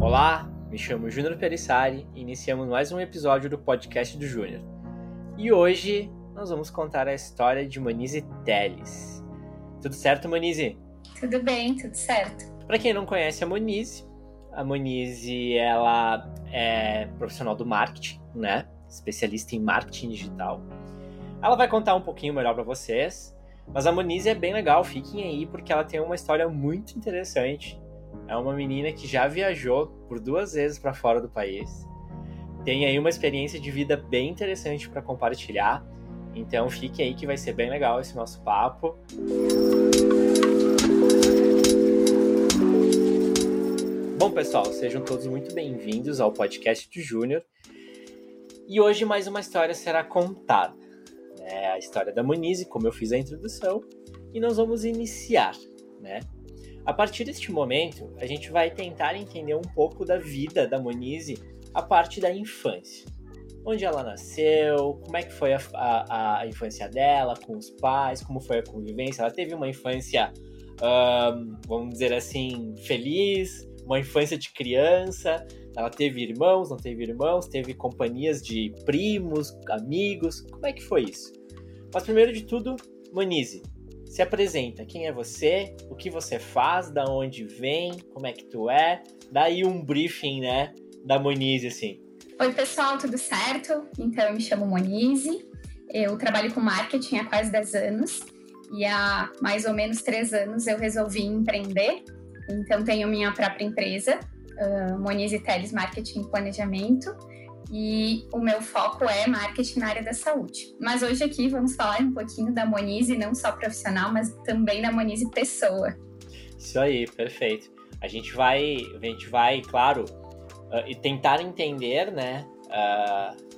Olá, me chamo Júnior Perissari e iniciamos mais um episódio do podcast do Júnior. E hoje nós vamos contar a história de Manise Teles. Tudo certo, Manise? Tudo bem, tudo certo. Para quem não conhece a Monize, a Monize ela é profissional do marketing, né? Especialista em marketing digital. Ela vai contar um pouquinho melhor para vocês, mas a Monize é bem legal, fiquem aí porque ela tem uma história muito interessante. É uma menina que já viajou por duas vezes para fora do país. Tem aí uma experiência de vida bem interessante para compartilhar. Então fiquem aí que vai ser bem legal esse nosso papo. Bom, pessoal, sejam todos muito bem-vindos ao podcast do Júnior. E hoje mais uma história será contada. É a história da Monize, como eu fiz a introdução, e nós vamos iniciar, né? A partir deste momento, a gente vai tentar entender um pouco da vida da Monize a parte da infância. Onde ela nasceu, como é que foi a, a, a infância dela com os pais, como foi a convivência. Ela teve uma infância, vamos dizer assim, feliz, uma infância de criança. Ela teve irmãos, não teve irmãos, teve companhias de primos, amigos. Como é que foi isso? Mas primeiro de tudo, Monize, se apresenta. Quem é você? O que você faz? Da onde vem? Como é que tu é? Dá aí um briefing, né, da Monize, assim. Oi, pessoal, tudo certo? Então, eu me chamo Monize. Eu trabalho com marketing há quase 10 anos. E há mais ou menos 3 anos eu resolvi empreender então, tenho minha própria empresa, uh, Monize Teles Marketing Planejamento, e o meu foco é marketing na área da saúde. Mas hoje aqui vamos falar um pouquinho da Monize, não só profissional, mas também da Monize pessoa. Isso aí, perfeito. A gente vai, a gente vai, claro, uh, tentar entender, né, uh,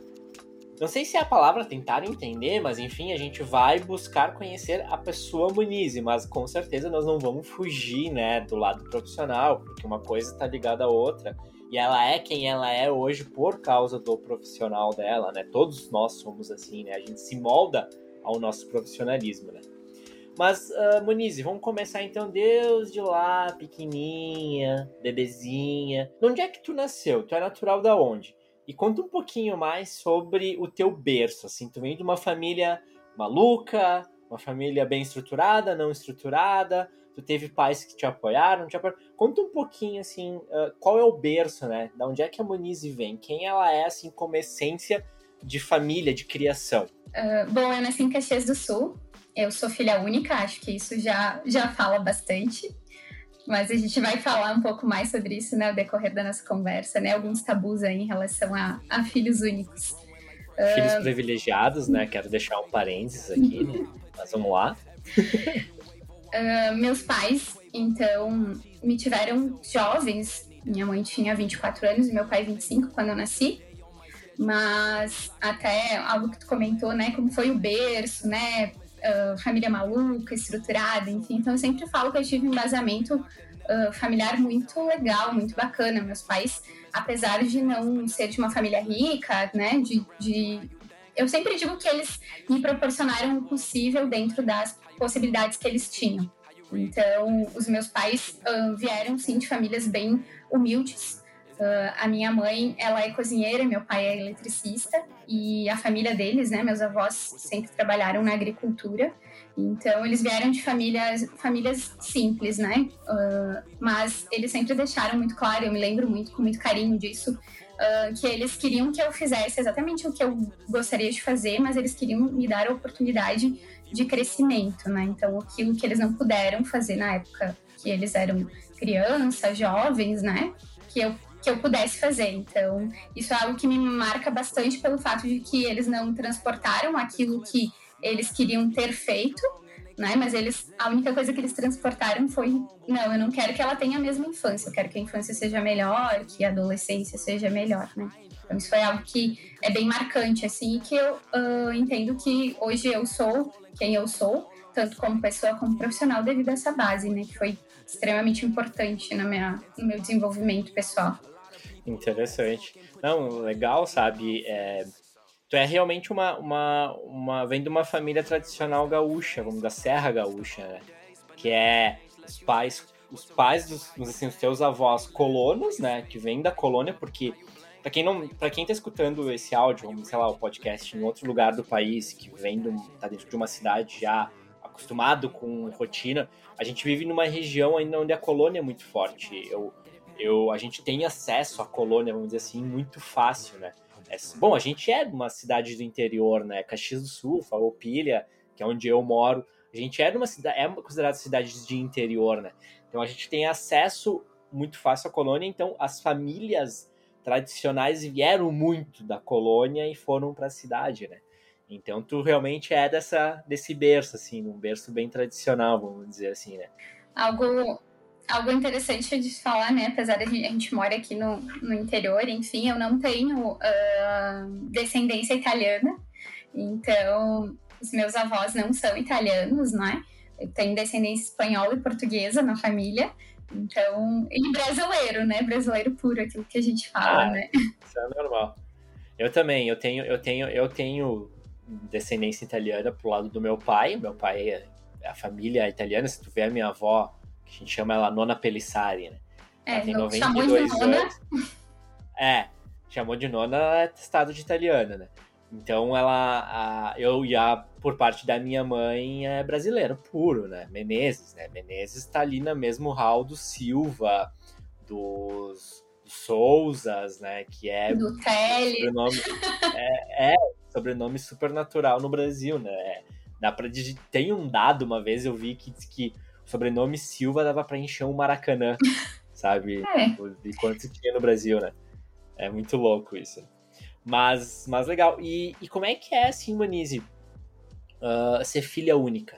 não sei se é a palavra tentar entender, mas enfim, a gente vai buscar conhecer a pessoa Muniz, mas com certeza nós não vamos fugir, né, do lado profissional, porque uma coisa está ligada à outra. E ela é quem ela é hoje por causa do profissional dela, né? Todos nós somos assim, né? A gente se molda ao nosso profissionalismo, né? Mas, uh, Muniz, vamos começar então Deus de lá, pequenininha, bebezinha. De onde é que tu nasceu? Tu é natural da onde? E conta um pouquinho mais sobre o teu berço, assim, tu vem de uma família maluca, uma família bem estruturada, não estruturada, tu teve pais que te apoiaram, te apoiaram. Conta um pouquinho, assim, uh, qual é o berço, né? Da onde é que a Monize vem? Quem ela é, assim, como essência de família, de criação? Uh, bom, eu nasci em Caxias do Sul, eu sou filha única, acho que isso já, já fala bastante. Mas a gente vai falar um pouco mais sobre isso né, ao decorrer da nossa conversa, né? Alguns tabus aí em relação a, a filhos únicos. Filhos uh... privilegiados, né? Quero deixar um parênteses aqui, né? Mas vamos lá. Uh, meus pais, então, me tiveram jovens. Minha mãe tinha 24 anos e meu pai 25 quando eu nasci. Mas até algo que tu comentou, né? Como foi o berço, né? uh, família maluca, estruturada, enfim. Então eu sempre falo que eu tive um embasamento uh, familiar muito legal, muito bacana. Meus pais, apesar de não ser de uma família rica, né, de, de eu sempre digo que eles me proporcionaram o possível dentro das possibilidades que eles tinham. Então, os meus pais uh, vieram, sim, de famílias bem humildes, Uh, a minha mãe, ela é cozinheira, meu pai é eletricista e a família deles, né, meus avós sempre trabalharam na agricultura. Então eles vieram de famílias, famílias simples, né? Uh, mas eles sempre deixaram muito claro, eu me lembro muito com muito carinho disso, uh, que eles queriam que eu fizesse exatamente o que eu gostaria de fazer, mas eles queriam me dar a oportunidade de crescimento, né? Então aquilo que eles não puderam fazer na época que eles eram crianças, jovens, né? Que eu que eu pudesse fazer. Então, isso é algo que me marca bastante pelo fato de que eles não transportaram aquilo que eles queriam ter feito, né? Mas eles, a única coisa que eles transportaram foi, não, eu não quero que ela tenha a mesma infância, eu quero que a infância seja melhor, que a adolescência seja melhor, né? Então, isso foi algo que é bem marcante, assim, e que eu uh, entendo que hoje eu sou quem eu sou, tanto como pessoa como profissional, devido a essa base, né? Que foi extremamente importante na minha, no meu desenvolvimento pessoal. Interessante. Não, legal, sabe? É, tu é realmente uma, uma, uma. Vem de uma família tradicional gaúcha, vamos da Serra Gaúcha, né? Que é os pais os pais dos, assim, os teus avós colonos, né, que vêm da colônia, porque para quem não, para quem tá escutando esse áudio, sei lá, o podcast em outro lugar do país, que vem do, tá dentro de uma cidade já acostumado com rotina, a gente vive numa região ainda onde a colônia é muito forte. Eu, eu, a gente tem acesso à colônia, vamos dizer assim, muito fácil, né? É, bom, a gente é uma cidade do interior, né? Caxias do Sul, Farroupilha, que é onde eu moro. A gente é uma cidade, é considerada cidade de interior, né? Então a gente tem acesso muito fácil à colônia, então as famílias tradicionais vieram muito da colônia e foram para a cidade, né? Então tu realmente é dessa desse berço assim, um berço bem tradicional, vamos dizer assim, né? Algo algo interessante de falar, né? Apesar de a gente mora aqui no, no interior, enfim, eu não tenho uh, descendência italiana, então os meus avós não são italianos, né? Eu tenho descendência espanhola e portuguesa na família, então, e brasileiro, né? Brasileiro puro, aquilo que a gente fala, ah, né? Isso é normal. Eu também, eu tenho, eu tenho, eu tenho descendência italiana pro lado do meu pai. Meu pai é a família italiana. Se tu vê a minha avó, que a gente chama ela Nona Pelissari, né? Ela é, tem 92 anos. É, chamou de Nona é testado de italiana, né? Então ela, a, eu ia por parte da minha mãe é brasileiro puro, né? Menezes, né? Menezes tá ali no mesmo hall do Silva, dos, dos Souzas, né? Que é do Tele. Sobrenome, é, é sobrenome supernatural no Brasil, né? Dá pra, tem um dado uma vez eu vi que que o sobrenome Silva dava para encher um Maracanã, sabe? É. De quanto tinha no Brasil, né? É muito louco isso. Mas, mas legal. E, e como é que é, assim, Manise, uh, ser filha única,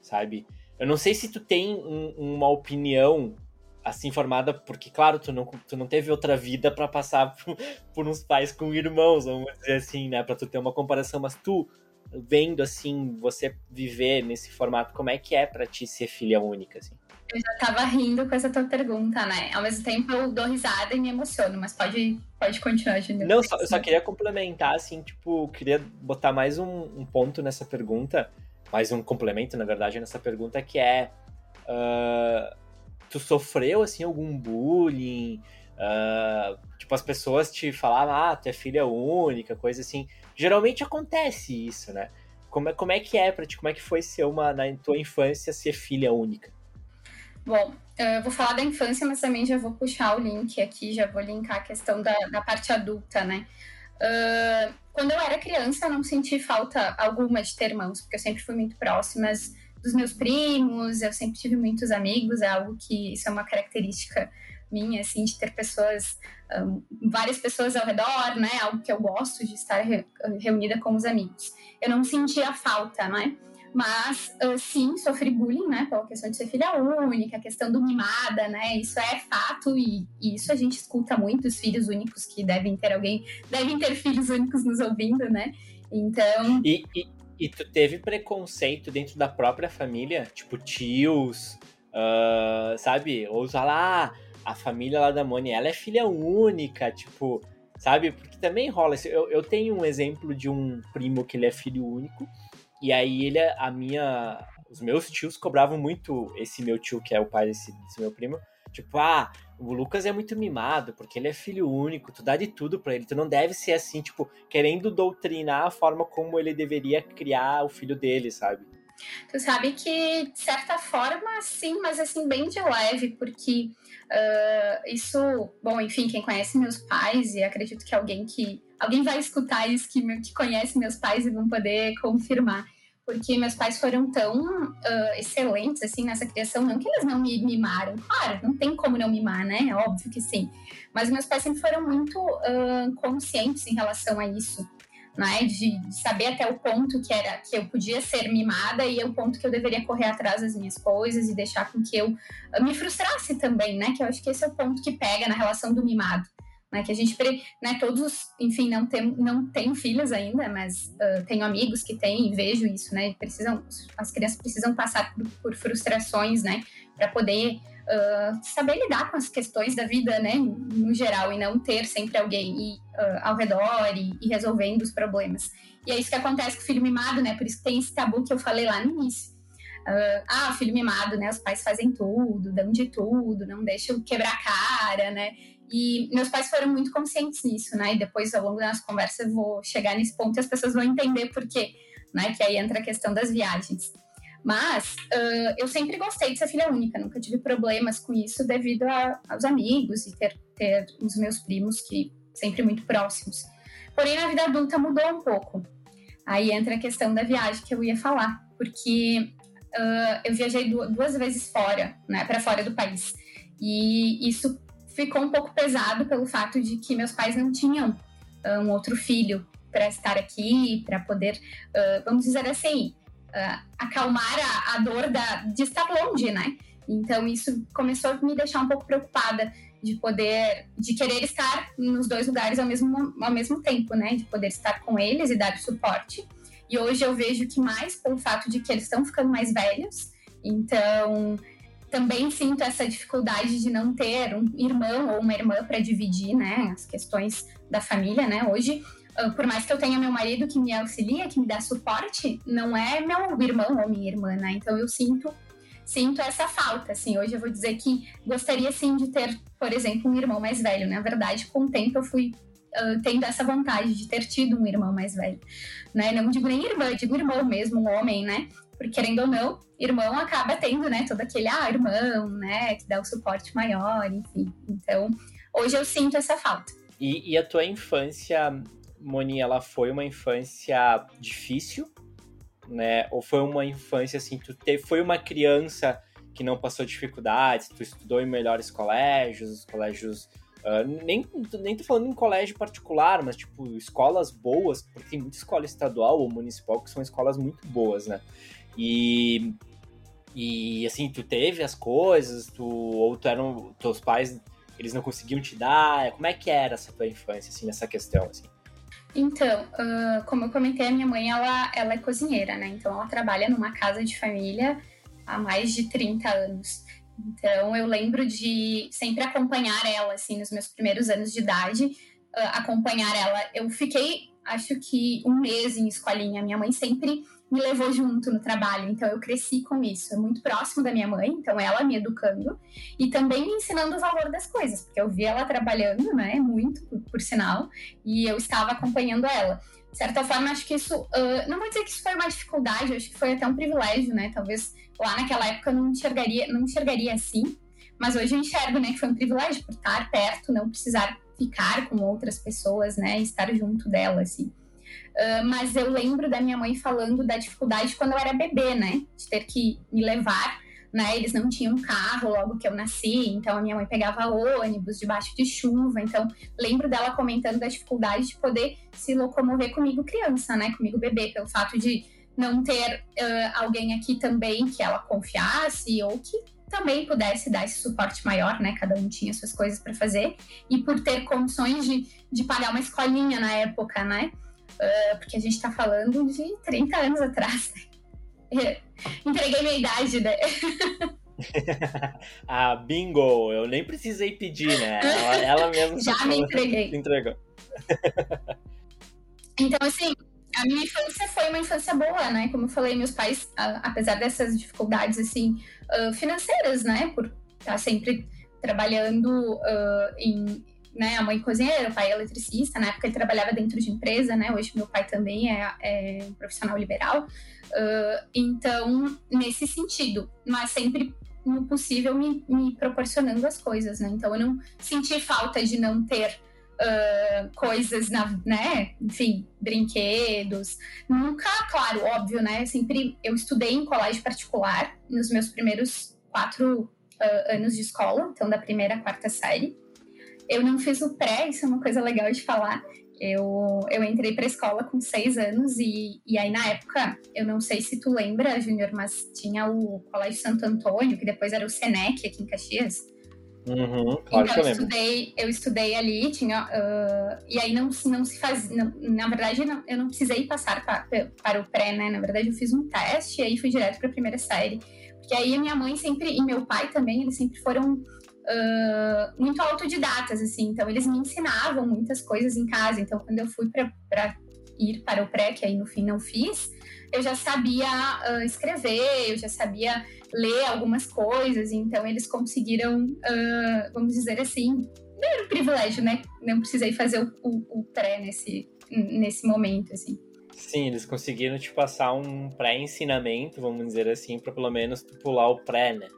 sabe? Eu não sei se tu tem um, uma opinião assim formada, porque, claro, tu não, tu não teve outra vida para passar por, por, uns pais com irmãos, vamos dizer assim, né? Pra tu ter uma comparação, mas tu, vendo, assim, você viver nesse formato, como é que é para ti ser filha única, assim? Eu já tava rindo com essa tua pergunta, né? Ao mesmo tempo eu dou risada e me emociono, mas pode, pode continuar, Júnior. Não, só, eu só queria complementar, assim, tipo, queria botar mais um, um, ponto nessa pergunta, mais um complemento, na verdade, nessa pergunta, que é. Uh, tu sofreu, assim, algum bullying? Uh, tipo, as pessoas te falavam, ah, tu é filha única, coisa assim. Geralmente acontece isso, né? Como é, como é que é pra ti? Como é que foi ser uma, na tua infância, ser filha única? Bom, eu vou falar da infância, mas também já vou puxar o link aqui, já vou linkar a questão da, da parte adulta, né? Uh, quando eu era criança, eu não senti falta alguma de ter irmãos, porque eu sempre fui muito próxima dos meus primos, eu sempre tive muitos amigos, é algo que isso é uma característica minha, assim, de ter pessoas, um, várias pessoas ao redor, né? Algo que eu gosto de estar re, reunida com os amigos. Eu não sentia falta, né? Mas uh, sim, sofri bullying, né? Pela questão de ser filha única, a questão do mimada, né? Isso é fato e, e, isso a gente escuta muito, os filhos únicos que devem ter alguém, devem ter filhos únicos nos ouvindo, né? Então. E, e, e tu teve preconceito dentro da própria família? Tipo, tios, uh, sabe? Ou lá, a família lá da Moni, ela é filha única, tipo, sabe? Porque também rola. Eu, eu tenho um exemplo de um primo que ele é filho único. E aí ele, a minha. Os meus tios cobravam muito esse meu tio, que é o pai desse, desse meu primo. Tipo, ah, o Lucas é muito mimado, porque ele é filho único, tu dá de tudo para ele, tu não deve ser assim, tipo, querendo doutrinar a forma como ele deveria criar o filho dele, sabe? Tu sabe que, de certa forma, sim, mas assim, bem de leve, porque uh, isso, bom, enfim, quem conhece meus pais, e acredito que alguém que alguém vai escutar isso que, que conhece meus pais e vão poder confirmar. Porque meus pais foram tão uh, excelentes, assim, nessa criação. Não que eles não me mimaram. Claro, não tem como não mimar, né? É óbvio que sim. Mas meus pais sempre foram muito uh, conscientes em relação a isso. Né, de, saber até o ponto que era que eu podia ser mimada e o ponto que eu deveria correr atrás das minhas coisas e deixar com que eu uh, me frustrasse também, né? Que eu acho que esse é o ponto que pega na relação do mimado né? Que a gente, né, todos, enfim, não tem, não tenho filhos ainda, mas uh, tenho amigos que têm e vejo isso, né? Precisam, as crianças precisam passar por, por frustrações, né? Para poder uh, saber lidar com as questões da vida, né? No geral, e não ter sempre alguém uh, ao redor e, e, resolvendo os problemas. E é isso que acontece com o filho mimado, né? Por isso que tem esse tabu que eu falei lá no início. Ah, filho mimado, né? Os pais fazem tudo, dão de tudo, não deixam quebrar a cara, né? E meus pais foram muito conscientes nisso, né? E depois, ao longo da nossa conversa, eu vou chegar nesse ponto e as pessoas vão entender por quê, né? Que aí entra a questão das viagens. Mas uh, eu sempre gostei de ser filha única, nunca tive problemas com isso devido a, aos amigos e ter, ter os meus primos que sempre muito próximos. Porém, na vida adulta mudou um pouco. Aí entra a questão da viagem que eu ia falar, porque uh, eu viajei duas vezes fora, né, para fora do país. E isso ficou um pouco pesado pelo fato de que meus pais não tinham uh, um outro filho para estar aqui, para poder, uh, vamos dizer assim, acalmar a, a dor da, de estar longe, né? Então isso começou a me deixar um pouco preocupada de poder, de querer estar nos dois lugares ao mesmo, ao mesmo tempo, né? De poder estar com eles e dar suporte. E hoje eu vejo que mais pelo fato de que eles estão ficando mais velhos, então também sinto essa dificuldade de não ter um irmão ou uma irmã para dividir, né? As questões da família, né? Hoje ah, por mais que eu tenha meu marido que me auxilia, que me dá suporte, não é meu irmão ou minha irmã, né? Então eu sinto sinto essa falta, assim. Hoje eu vou dizer que gostaria sim de ter, por exemplo, um irmão mais velho. Na verdade, com o tempo eu fui uh, tendo essa vontade de ter tido um irmão mais velho, né? Não digo nem irmã, digo irmão mesmo, um homem, né? Porque querendo ou não, irmão acaba tendo, né, todo aquele ah, irmão, né, que dá o suporte maior, enfim. Então, hoje eu sinto essa falta. E, e a tua infância, Moni, ela foi uma infância difícil? né? Ou foi uma infância assim, tu te, foi uma criança que não passou dificuldades, tu estudou em melhores colégios, colégios Uh, nem, nem tô falando em colégio particular, mas tipo, escolas boas, porque tem muita escola estadual ou municipal que são escolas muito boas, né? E, e assim, tu teve as coisas, tu, ou tu eram, teus pais, eles não conseguiam te dar, como é que era essa tua infância, assim, nessa questão, assim? Então, uh, como eu comentei, a minha mãe ela, ela é cozinheira, né? Então ela trabalha numa casa de família há mais de 30 anos. Então eu lembro de sempre acompanhar ela, assim, nos meus primeiros anos de idade, uh, acompanhar ela. Eu fiquei, acho que um mês em escolinha. Minha mãe sempre me levou junto no trabalho, então eu cresci com isso. É muito próximo da minha mãe, então ela me educando e também me ensinando o valor das coisas, porque eu vi ela trabalhando, né, muito, por, por sinal, e eu estava acompanhando ela. De certa forma, acho que isso, uh, não vou dizer que isso foi uma dificuldade, acho que foi até um privilégio, né? Talvez lá naquela época eu não enxergaria, não enxergaria assim, mas hoje eu enxergo, né, que foi um privilégio por estar perto, não precisar ficar com outras pessoas, né, estar junto dela, assim. Uh, mas eu lembro da minha mãe falando da dificuldade quando eu era bebê, né? De ter que me levar, né? Eles não tinham carro logo que eu nasci, então a minha mãe pegava ônibus debaixo de chuva. Então, lembro dela comentando da dificuldade de poder se locomover comigo criança, né? Comigo bebê, pelo fato de não ter uh, alguém aqui também que ela confiasse ou que também pudesse dar esse suporte maior, né? Cada um tinha suas coisas para fazer. E por ter condições de, de pagar uma escolinha na época, né? Uh, porque a gente está falando de 30 anos atrás. Né? Entreguei minha idade, né? ah, bingo! Eu nem precisei pedir, né? Ela, ela mesma já me entreguei. entregou. então, assim, a minha infância foi uma infância boa, né? Como eu falei, meus pais, apesar dessas dificuldades, assim, uh, financeiras, né? Por estar sempre trabalhando uh, em né, a mãe cozinheira, o pai é eletricista, na época ele trabalhava dentro de empresa, né, hoje meu pai também é, é um profissional liberal, uh, então, nesse sentido, mas sempre no possível me, me, proporcionando as coisas, né, então eu não senti falta de não ter uh, coisas, na, né, enfim, brinquedos, nunca, claro, óbvio, né, sempre, eu estudei em colégio particular nos meus primeiros quatro uh, anos de escola, então da primeira à quarta série, eu não fiz o pré, isso é uma coisa legal de falar. Eu, eu entrei para a escola com seis anos e, e aí na época, eu não sei se tu lembra, Júnior, mas tinha o Colégio Santo Antônio, que depois era o Senec aqui em Caxias. Uhum, claro então, que eu, eu estudei, eu estudei ali, tinha, uh, e aí não, não se faz, não, na verdade não, eu não precisei passar pra, para o pré, né? Na verdade eu fiz um teste e aí fui direto para a primeira série, porque aí a minha mãe sempre e meu pai também, eles sempre foram muito autodidatas, assim. Então, eles me ensinavam muitas coisas em casa. Então, quando eu fui para ir para o pré, que aí no fim não fiz, eu já sabia uh, escrever, eu já sabia ler algumas coisas, então eles conseguiram, uh, vamos dizer assim, era um privilégio, né? Não precisei fazer o, o, o pré nesse, nesse momento, assim. Sim, eles conseguiram te passar um pré-ensinamento, vamos dizer assim, para pelo menos pular o pré, né?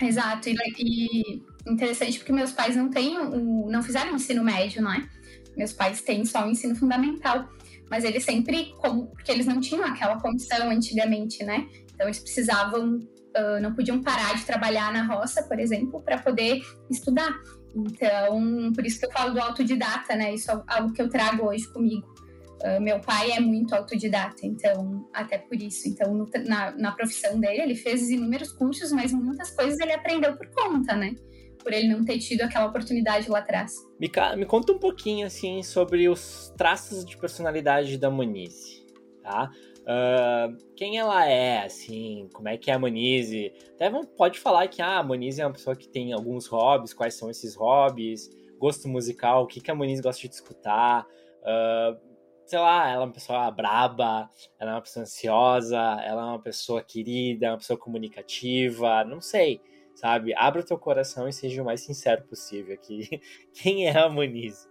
Exato, e, e, interessante porque meus pais não têm o, não fizeram o ensino médio, não é? Meus pais têm só o ensino fundamental, mas eles sempre, como, porque eles não tinham aquela condição antigamente, né? Então eles precisavam, uh, não podiam parar de trabalhar na roça, por exemplo, para poder estudar. Então, por isso que eu falo do autodidata, né? Isso é algo que eu trago hoje comigo. Uh, meu pai é muito autodidata, então, até por isso. Então, no, na, na profissão dele, ele fez inúmeros cursos, mas muitas coisas ele aprendeu por conta, né? Por ele não ter tido aquela oportunidade lá atrás. Me, me conta um pouquinho, assim, sobre os traços de personalidade da Monize, tá? Uh, quem ela é, assim, como é que é a Monize? Até pode falar que ah, a Monize é uma pessoa que tem alguns hobbies, quais são esses hobbies, gosto musical, o que, que a Monize gosta de escutar. Uh, sei lá, ela é uma pessoa braba, ela é uma pessoa ansiosa, ela é uma pessoa querida, é uma pessoa comunicativa, não sei, sabe? Abra o teu coração e seja o mais sincero possível aqui. Quem é a Monize?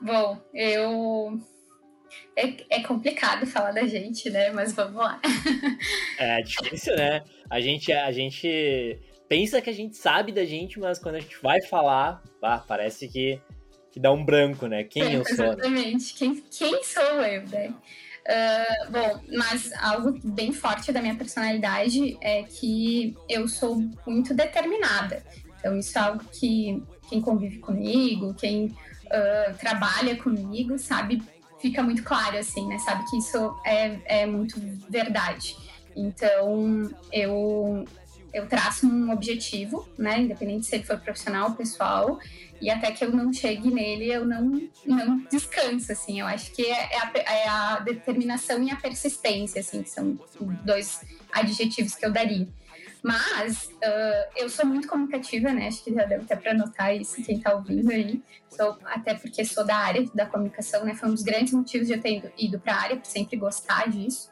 Bom, eu é, é complicado falar da gente, né? Mas vamos lá. é difícil, né? A gente, a gente pensa que a gente sabe da gente, mas quando a gente vai falar, parece que, que dá um branco, né? Quem é, eu sou? Né? Exatamente. Né? Quem, quem sou eu, né? Uh, bom, mas algo bem forte da minha personalidade é que eu sou muito determinada. Então, isso é algo que quem convive comigo, quem uh, trabalha comigo, sabe fica muito claro, assim, né? Sabe que isso é, é muito verdade. Então, eu, eu traço um objetivo, né? Independente se ele for profissional ou pessoal, e até que eu não chegue nele, eu não, não descanso, assim. Eu acho que é, é, a, é a determinação e a persistência, assim, que são dois adjetivos que eu daria. Mas uh, eu sou muito comunicativa, né? Acho que já deve ter para notar isso quem está ouvindo aí. Sou, até porque sou da área da comunicação, né? Foi um dos grandes motivos de eu ter ido, ido para a área, por sempre gostar disso.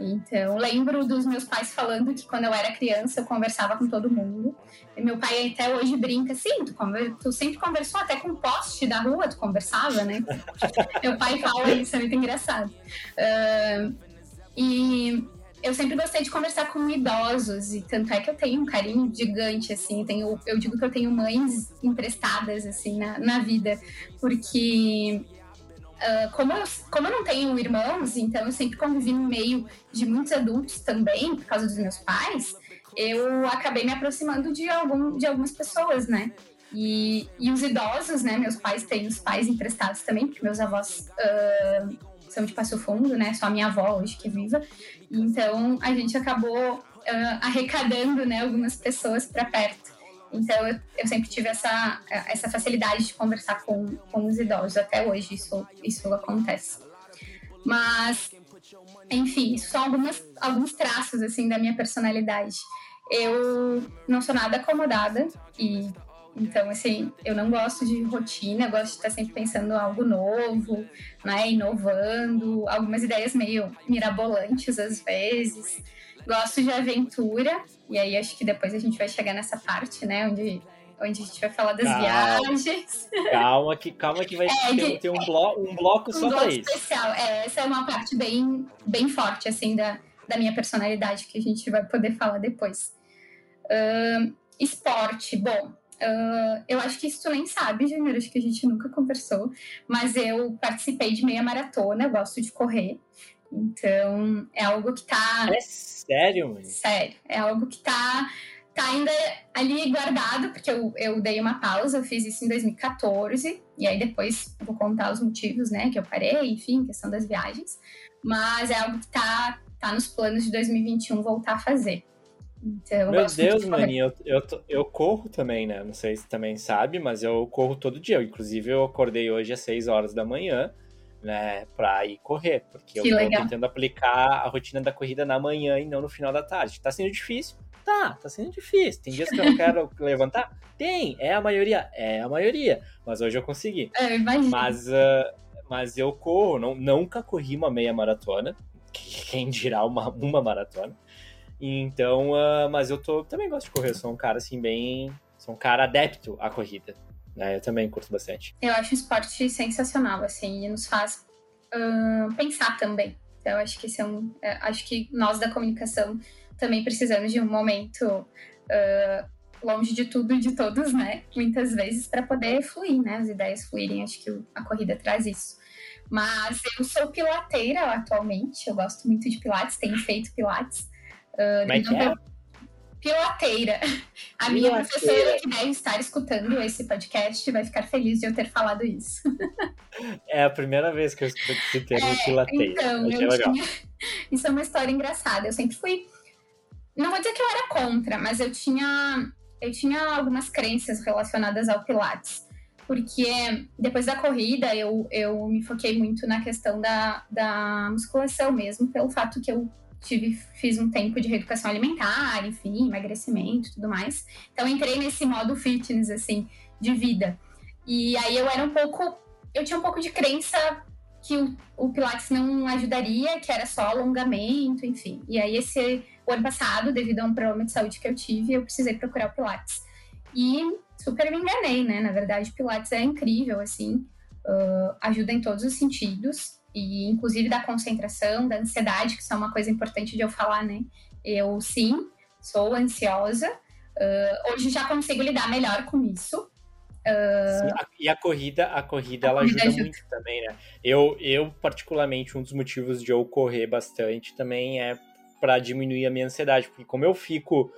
Então, lembro dos meus pais falando que quando eu era criança eu conversava com todo mundo. E meu pai até hoje brinca assim: tu, tu sempre conversou até com o poste da rua, tu conversava, né? meu pai fala isso, é muito engraçado. Uh, e eu sempre gostei de conversar com idosos, e tanto é que eu tenho um carinho gigante, assim, tenho, eu digo que eu tenho mães emprestadas, assim, na, na vida, porque uh, como, eu, como eu não tenho irmãos, então eu sempre convivi no meio de muitos adultos também, por causa dos meus pais, eu acabei me aproximando de, algum, de algumas pessoas, né? E, e os idosos, né? Meus pais têm os pais emprestados também, porque meus avós uh, são de Passo Fundo, né? Só a minha avó hoje que é viva. Então a gente acabou uh, arrecadando, né, algumas pessoas para perto. Então eu, eu, sempre tive essa, essa facilidade de conversar com, com os idosos. Até hoje isso, isso acontece. Mas, enfim, isso são algumas, alguns traços assim da minha personalidade. Eu não sou nada acomodada e então, assim, eu não gosto de rotina, eu gosto de estar sempre pensando algo novo, né? Inovando, algumas ideias meio mirabolantes às vezes. Gosto de aventura, e aí acho que depois a gente vai chegar nessa parte, né? Onde, onde a gente vai falar das calma, viagens. Calma que, calma que vai é, ter, ter, um, blo um bloco um só para isso. especial. É, essa é uma parte bem, bem forte, assim, da, da minha personalidade, que a gente vai poder falar depois. Uh, esporte, bom, Uh, eu acho que isso tu nem sabe, Júnior, acho que a gente nunca conversou, mas eu participei de meia maratona, eu gosto de correr. Então, é algo que tá. É sério, mãe? Sério. É algo que tá, tá ainda ali guardado, porque eu, eu dei uma pausa, eu fiz isso em 2014, e aí depois vou contar os motivos, né, que eu parei, enfim, questão das viagens. Mas é algo que tá, tá nos planos de 2021 voltar a fazer. Então, Meu Deus, Mani, eu, eu, eu corro também, né? Não sei se também sabe, mas eu corro todo dia. Inclusive, eu acordei hoje às 6 horas da manhã, né? Pra ir correr. Porque que eu tô tentando aplicar a rotina da corrida na manhã e não no final da tarde. Tá sendo difícil? Tá, tá sendo difícil. Tem dias que eu não quero levantar? Tem, é a maioria. É a maioria. Mas hoje eu consegui. É. Mas, uh, mas eu corro, não, nunca corri uma meia maratona. quem dirá uma, uma maratona. Então, uh, mas eu tô, também gosto de correr, sou um cara assim bem, sou um cara adepto à corrida, né? Eu também curto bastante. Eu acho o esporte sensacional, assim, e nos faz uh, pensar também. Então, acho que são, é, acho que nós da comunicação também precisamos de um momento uh, longe de tudo e de todos, né? Muitas vezes para poder fluir, né? As ideias fluírem. Acho que a corrida traz isso. Mas eu sou pilateira atualmente. Eu gosto muito de pilates, tenho feito pilates. Uh, Como é que é? Pilateira. A minha professora que deve estar escutando esse podcast vai ficar feliz de eu ter falado isso. É a primeira vez que eu escuto esse termo é, pilateira. Então, eu tinha... Isso é uma história engraçada. Eu sempre fui. Não vou dizer que eu era contra, mas eu tinha, eu tinha algumas crenças relacionadas ao Pilates. Porque depois da corrida eu, eu me foquei muito na questão da, da musculação mesmo, pelo fato que eu tive, fiz um tempo de reeducação alimentar, enfim, emagrecimento tudo mais. Então entrei nesse modo fitness, assim, de vida. E aí eu era um pouco. Eu tinha um pouco de crença que o, o Pilates não ajudaria, que era só alongamento, enfim. E aí esse o ano passado, devido a um problema de saúde que eu tive, eu precisei procurar o Pilates. E super me enganei, né? Na verdade, Pilates é incrível, assim, uh, ajuda em todos os sentidos e inclusive da concentração, da ansiedade, que isso é uma coisa importante de eu falar, né? Eu sim, sou ansiosa. Uh, hoje já consigo lidar melhor com isso. Uh... Sim, a, e a corrida, a corrida a ela corrida ajuda, ajuda, muito também, né? Eu, eu, particularmente, um dos motivos de eu correr bastante também é para diminuir a minha ansiedade, porque como eu fico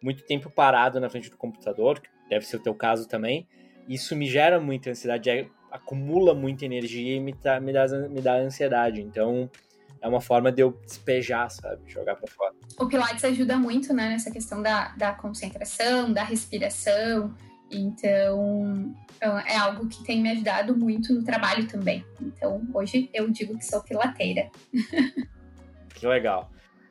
muito tempo parado na frente do computador, que deve ser o teu caso também, isso me gera muita ansiedade. É acumula muita energia e me, tá, me, dá, me dá ansiedade. Então, é uma forma de eu despejar, sabe? Jogar para fora. O Pilates ajuda muito, né, nessa questão da, da concentração, da respiração. Então, é algo que tem me ajudado muito no trabalho também. Então, hoje eu digo que sou pilateira. que legal.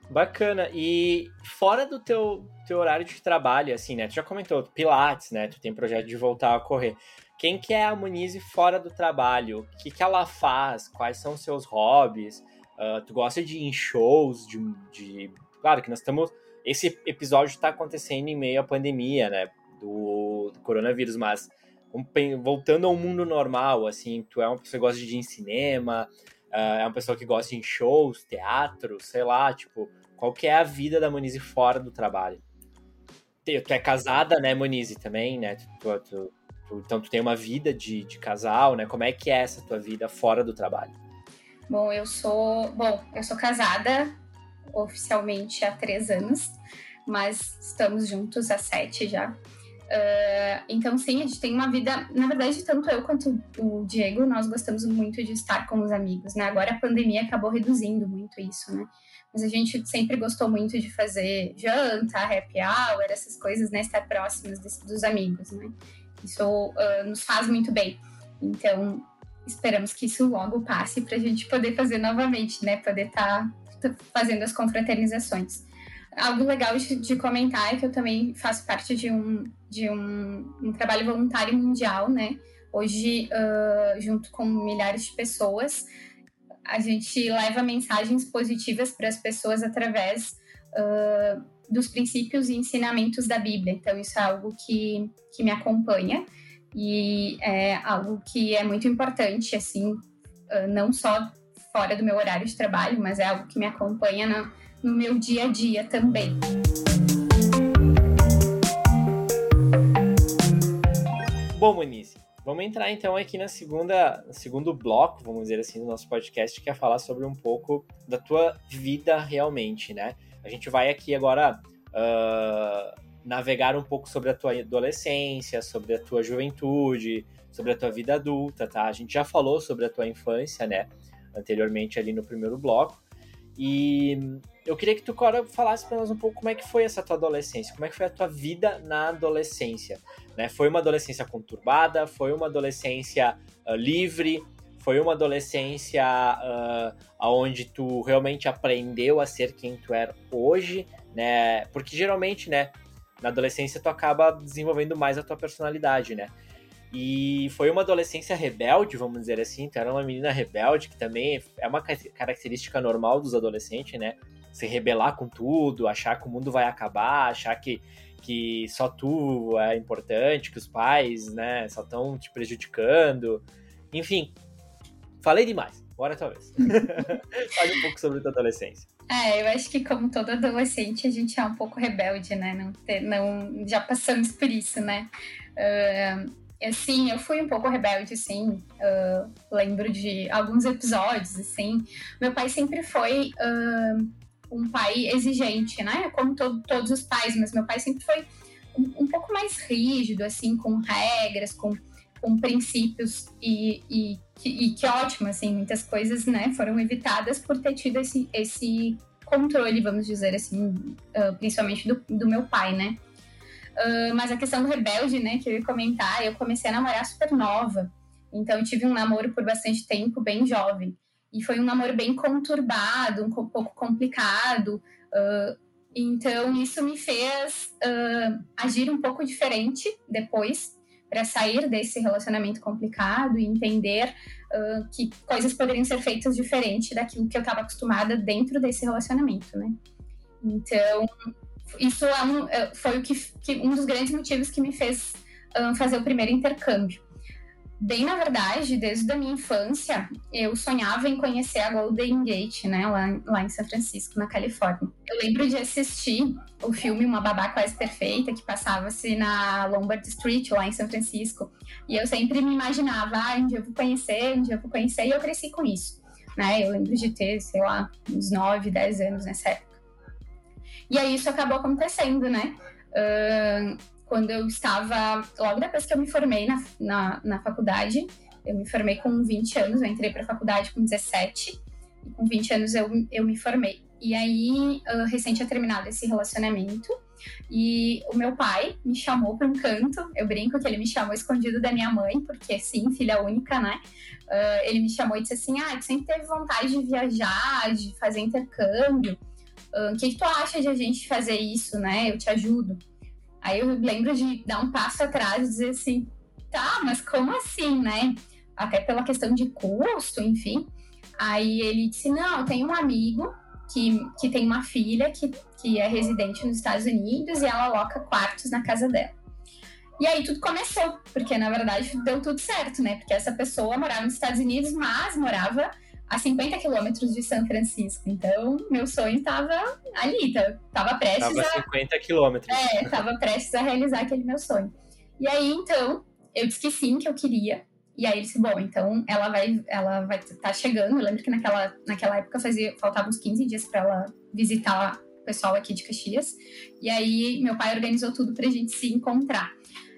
Bacana. E fora do teu, teu horário de trabalho, assim, né? Tu já comentou, Pilates, né? Tu tem projeto de voltar a correr. Quem que é a Monize fora do trabalho? O que, que ela faz? Quais são os seus hobbies? Uh, tu gosta de ir em shows? De, de... Claro que nós estamos... Esse episódio está acontecendo em meio à pandemia, né? Do, do coronavírus, mas voltando ao mundo normal, assim, tu é uma pessoa que gosta de ir em cinema, uh, é uma pessoa que gosta de ir em shows, teatro, sei lá, tipo, qual que é a vida da Monize fora do trabalho? Tu é casada, né, Monize, também, né? Tu, tu, então, tu tem uma vida de, de casal, né? Como é que é essa tua vida fora do trabalho? Bom, eu sou. Bom, eu sou casada oficialmente há três anos, mas estamos juntos há sete já. Uh, então, sim, a gente tem uma vida. Na verdade, tanto eu quanto o Diego, nós gostamos muito de estar com os amigos, né? Agora a pandemia acabou reduzindo muito isso, né? Mas a gente sempre gostou muito de fazer janta, happy hour, essas coisas, né? Estar próximos dos amigos, né? Isso uh, nos faz muito bem. Então, esperamos que isso logo passe para a gente poder fazer novamente, né? Poder estar tá fazendo as confraternizações. Algo legal de, de, comentar é que eu também faço parte de um, de um, um trabalho voluntário mundial, né? Hoje, uh, junto com milhares de pessoas, a gente leva mensagens positivas para as pessoas através uh, dos princípios e ensinamentos da Bíblia. Então, isso é algo que, que me acompanha e é algo que é muito importante, assim, ah, não só fora do meu horário de trabalho, mas é algo que me acompanha no, no meu dia a dia também. Bom, Moniz, vamos entrar então aqui na segunda, no segundo bloco, vamos dizer assim, do nosso podcast, que é falar sobre um pouco da tua vida realmente, né? A gente vai aqui agora uh, navegar um pouco sobre a tua adolescência, sobre a tua juventude, sobre a tua vida adulta, tá? A gente já falou sobre a tua infância, né? Anteriormente ali no primeiro bloco. E eu queria que tu agora falasse para nós um pouco como é que foi essa tua adolescência, como é que foi a tua vida na adolescência, né? Foi uma adolescência conturbada, foi uma adolescência uh, livre, foi uma adolescência uh, onde tu realmente aprendeu a ser quem tu é hoje, né? Porque geralmente, né, na adolescência tu acaba desenvolvendo mais a tua personalidade, né? E foi uma adolescência rebelde, vamos dizer assim. Então era uma menina rebelde, que também é uma característica normal dos adolescentes, né? Se rebelar com tudo, achar que o mundo vai acabar, achar que, que só tu é importante, que os pais, né, só estão te prejudicando. Enfim, falei demais. Bora talvez. Fale um pouco sobre tua adolescência. É, eu acho que como todo adolescente a gente é um pouco rebelde, né? Não, ter, não já passamos por isso, né? Uh, assim, eu fui um pouco rebelde, sim. Uh, lembro de alguns episódios, assim. Meu pai sempre foi uh, um pai exigente, né? Como todo, todos os pais, mas meu pai sempre foi um, um pouco mais rígido, assim, com regras, com, com princípios e, e, e, que ótimo, assim, muitas coisas, né, foram evitadas por ter tido esse, esse controle, vamos dizer assim, uh, principalmente do, do meu pai, né? Uh, mas a questão do rebelde, né, que eu ia comentar, eu comecei a namorar super nova. Então, eu tive um namoro por bastante tempo, bem jovem. E foi um namoro bem conturbado, um pouco complicado. Uh, então, isso me fez agir um pouco diferente depois, para sair desse relacionamento complicado e entender que coisas poderiam ser feitas diferente daquilo que eu estava acostumada dentro desse relacionamento, né? Então, isso é um, é, foi o que, que, um dos grandes motivos que me fez fazer o primeiro intercâmbio. Bem, na verdade, desde a minha infância, eu sonhava em conhecer a Golden Gate, né, lá, lá em São Francisco, na Califórnia. Eu lembro de assistir o filme Uma Babá Quase Perfeita, que passava-se na Lombard Street, lá em São Francisco. E eu sempre me imaginava, ah, um dia eu vou conhecer, um dia eu vou conhecer, e eu cresci com isso. Né? Eu lembro de ter, sei lá, uns 9, 10 anos nessa época. E aí isso acabou acontecendo, né? Uh, quando eu estava, logo depois que eu me formei na, na, na faculdade, eu me formei com 20 anos, eu entrei para a faculdade com 17, e com 20 anos eu, eu me formei. E aí, uh, recém tinha terminado esse relacionamento, e o meu pai me chamou para um canto. Eu brinco que ele me chamou escondido da minha mãe, porque sim, filha única, né? Uh, ele me chamou e disse assim: Ah, tu sempre teve vontade de viajar, de fazer intercâmbio o que, que tu acha de a gente fazer isso, né? Eu te ajudo. Aí eu lembro de dar um passo atrás e dizer assim, tá, mas como assim, né? Até pela questão de custo, enfim. Aí ele disse, não, tenho um amigo que, que tem uma filha que, que é residente nos Estados Unidos e ela aloca quartos na casa dela. E aí tudo começou, porque na verdade deu tudo certo, né? Porque essa pessoa morava nos Estados Unidos, mas morava a 50 quilômetros de São Francisco. Então, meu sonho estava ali, estava prestes tava a... 50 quilômetros. É, estava prestes a realizar aquele meu sonho. E aí, então, eu disse que sim, que eu queria. E aí ele disse, bom, então ela vai ela vai estar tá chegando. Eu lembro que naquela, naquela época fazia, faltavam uns 15 dias para ela visitar o pessoal aqui de Caxias. E aí meu pai organizou tudo pra gente se encontrar.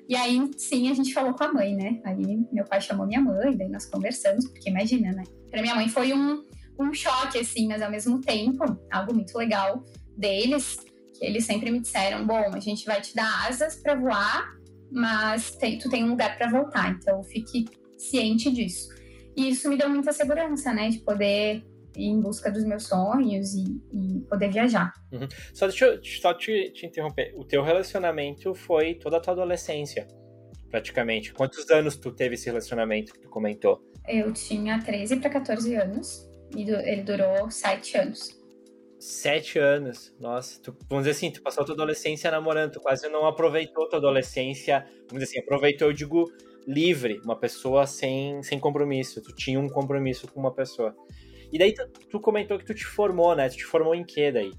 E aí, sim, a gente falou com a mãe, né? Aí meu pai chamou minha mãe, daí nós conversamos, porque imagina, né? Pra minha mãe foi um, um choque, assim, mas ao mesmo tempo, algo muito legal deles, que eles sempre me disseram: bom, a gente vai te dar asas para voar, mas tem, tu tem um lugar para voltar, então fique ciente disso. E isso me deu muita segurança, né? De poder em busca dos meus sonhos e, e poder viajar. Uhum. Só deixa eu só te, te interromper. O teu relacionamento foi toda a tua adolescência, praticamente. Quantos anos tu teve esse relacionamento que tu comentou? Eu tinha 13 para 14 anos e ele durou 7 anos. Sete anos, nossa, tu, vamos dizer assim, tu passou a tua adolescência namorando, tu quase não aproveitou tua adolescência, vamos dizer assim, aproveitou, eu digo, livre, uma pessoa sem, sem compromisso, tu tinha um compromisso com uma pessoa. E daí tu, tu, comentou que tu te formou, né? Tu te formou em quê daí?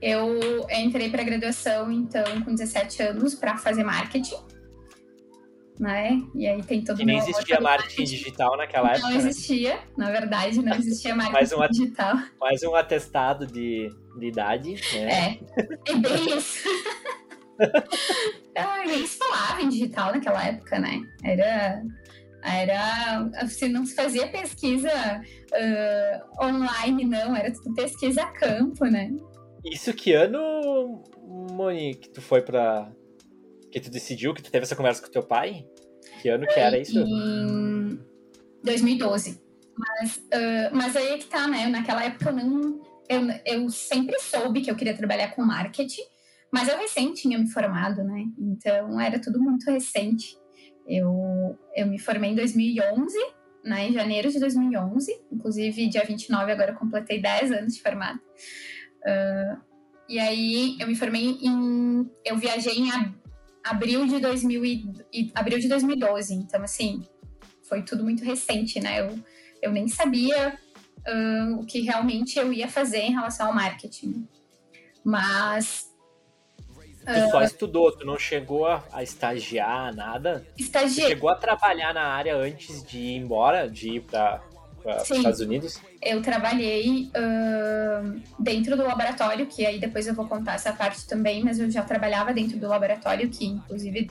Eu entrei para graduação, então, com 17 anos, para fazer marketing. Né? E aí tem todo E nem existia marketing, marketing, digital naquela época. Não né? existia, né? na verdade, não existia marketing mais um, digital. Mais um atestado de, de idade. Né? É, é bem isso. ah, eles falavam em digital naquela época, né? Era era, assim, não se fazia pesquisa uh, online, não, era tudo pesquisa a campo, né? Isso que ano, Monique, que tu foi pra. que tu decidiu, que tu teve essa conversa com teu pai? Que ano que era isso? Em 2012. Mas, uh, mas aí é que tá, né? Naquela época eu não. Eu, eu sempre soube que eu queria trabalhar com marketing, mas eu recém tinha me formado, né? Então era tudo muito recente. Eu, eu me formei em 2011, né, em janeiro de 2011, inclusive dia 29 agora eu completei 10 anos de formada. Uh, e aí eu me formei em. Eu viajei em ab, abril de, 2000 e, abril de 2012, então assim, foi tudo muito recente, né? Eu, eu nem sabia uh, o que realmente eu ia fazer em relação ao marketing. Mas Tu só estudou, tu não chegou a, a estagiar, nada? Estagiei. chegou a trabalhar na área antes de ir embora, de ir para os Estados Unidos? Eu trabalhei uh, dentro do laboratório, que aí depois eu vou contar essa parte também, mas eu já trabalhava dentro do laboratório, que inclusive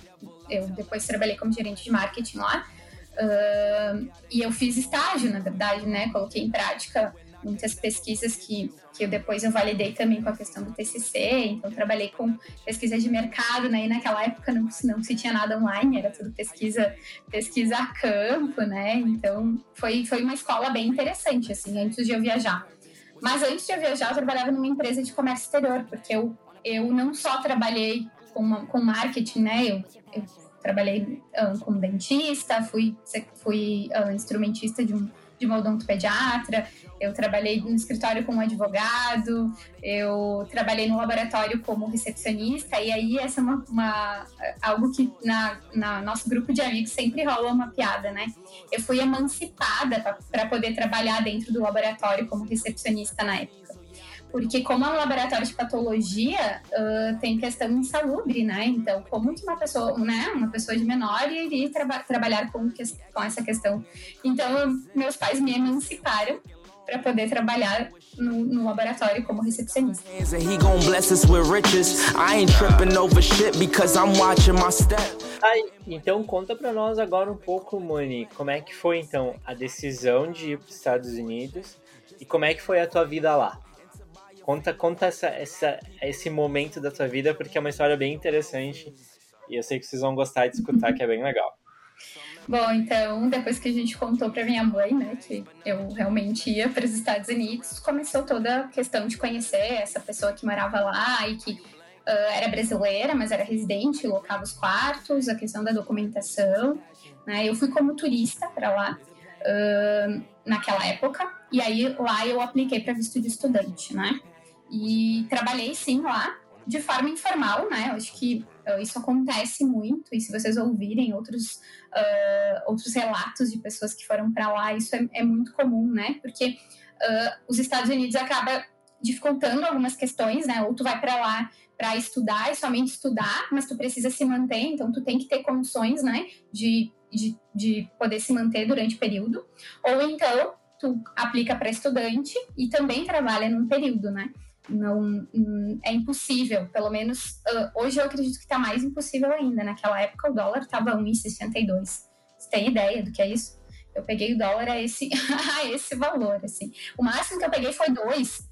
eu depois trabalhei como gerente de marketing lá. Uh, e eu fiz estágio, na verdade, né? Coloquei em prática muitas pesquisas que, que eu depois eu validei também com a questão do TCC, então trabalhei com pesquisa de mercado, né, e naquela época não, não se tinha nada online, era tudo pesquisa, pesquisa a campo, né, então foi, foi uma escola bem interessante, assim, antes de eu viajar. Mas antes de eu viajar, eu trabalhava numa empresa de comércio exterior, porque eu, eu não só trabalhei com, com marketing, né, eu, eu trabalhei uh, como dentista, fui, fui uh, instrumentista de um de uma odontopediatra, eu trabalhei no escritório como advogado, eu trabalhei no laboratório como recepcionista, e aí essa é uma, uma algo que na, na, nosso grupo de amigos sempre rola uma piada, né? Eu fui emancipada para poder trabalhar dentro do laboratório como recepcionista na época porque como é um laboratório de patologia, uh, tem questão insalubre, né? Então, como que uma pessoa, né, uma pessoa de menor iria traba trabalhar com, que, com essa questão? Então, meus pais me emanciparam para poder trabalhar no, no, laboratório como recepcionista. então conta para nós agora um pouco, Moni, como é que foi então a decisão de ir para os Estados Unidos e como é que foi a tua vida lá? Conta, conta essa, essa, esse momento da tua vida, porque é uma história bem interessante e eu sei que vocês vão gostar de escutar, que é bem legal. Bom, então, depois que a gente contou para minha mãe, né, que eu realmente ia para os Estados Unidos, começou toda a questão de conhecer essa pessoa que morava lá e que uh, era brasileira, mas era residente, locava os quartos, a questão da documentação. Né? Eu fui como turista para lá uh, naquela época, e aí lá eu apliquei para visto de estudante, né? E trabalhei sim lá, de forma informal, né? Eu acho que uh, isso acontece muito, e se vocês ouvirem outros, uh, outros relatos de pessoas que foram para lá, isso é, é, muito comum, né? Porque uh, os Estados Unidos acaba dificultando algumas questões, né? Ou tu vai para lá para estudar e somente estudar, mas tu precisa se manter, então tu tem que ter condições, né? De, de, de poder se manter durante o período. Ou então tu aplica para estudante e também trabalha num período, né? Não é impossível, pelo menos hoje eu acredito que está mais impossível ainda. Naquela época o dólar estava 1,62. Você tem ideia do que é isso? Eu peguei o dólar a esse, a esse valor, assim. O máximo que eu peguei foi 2.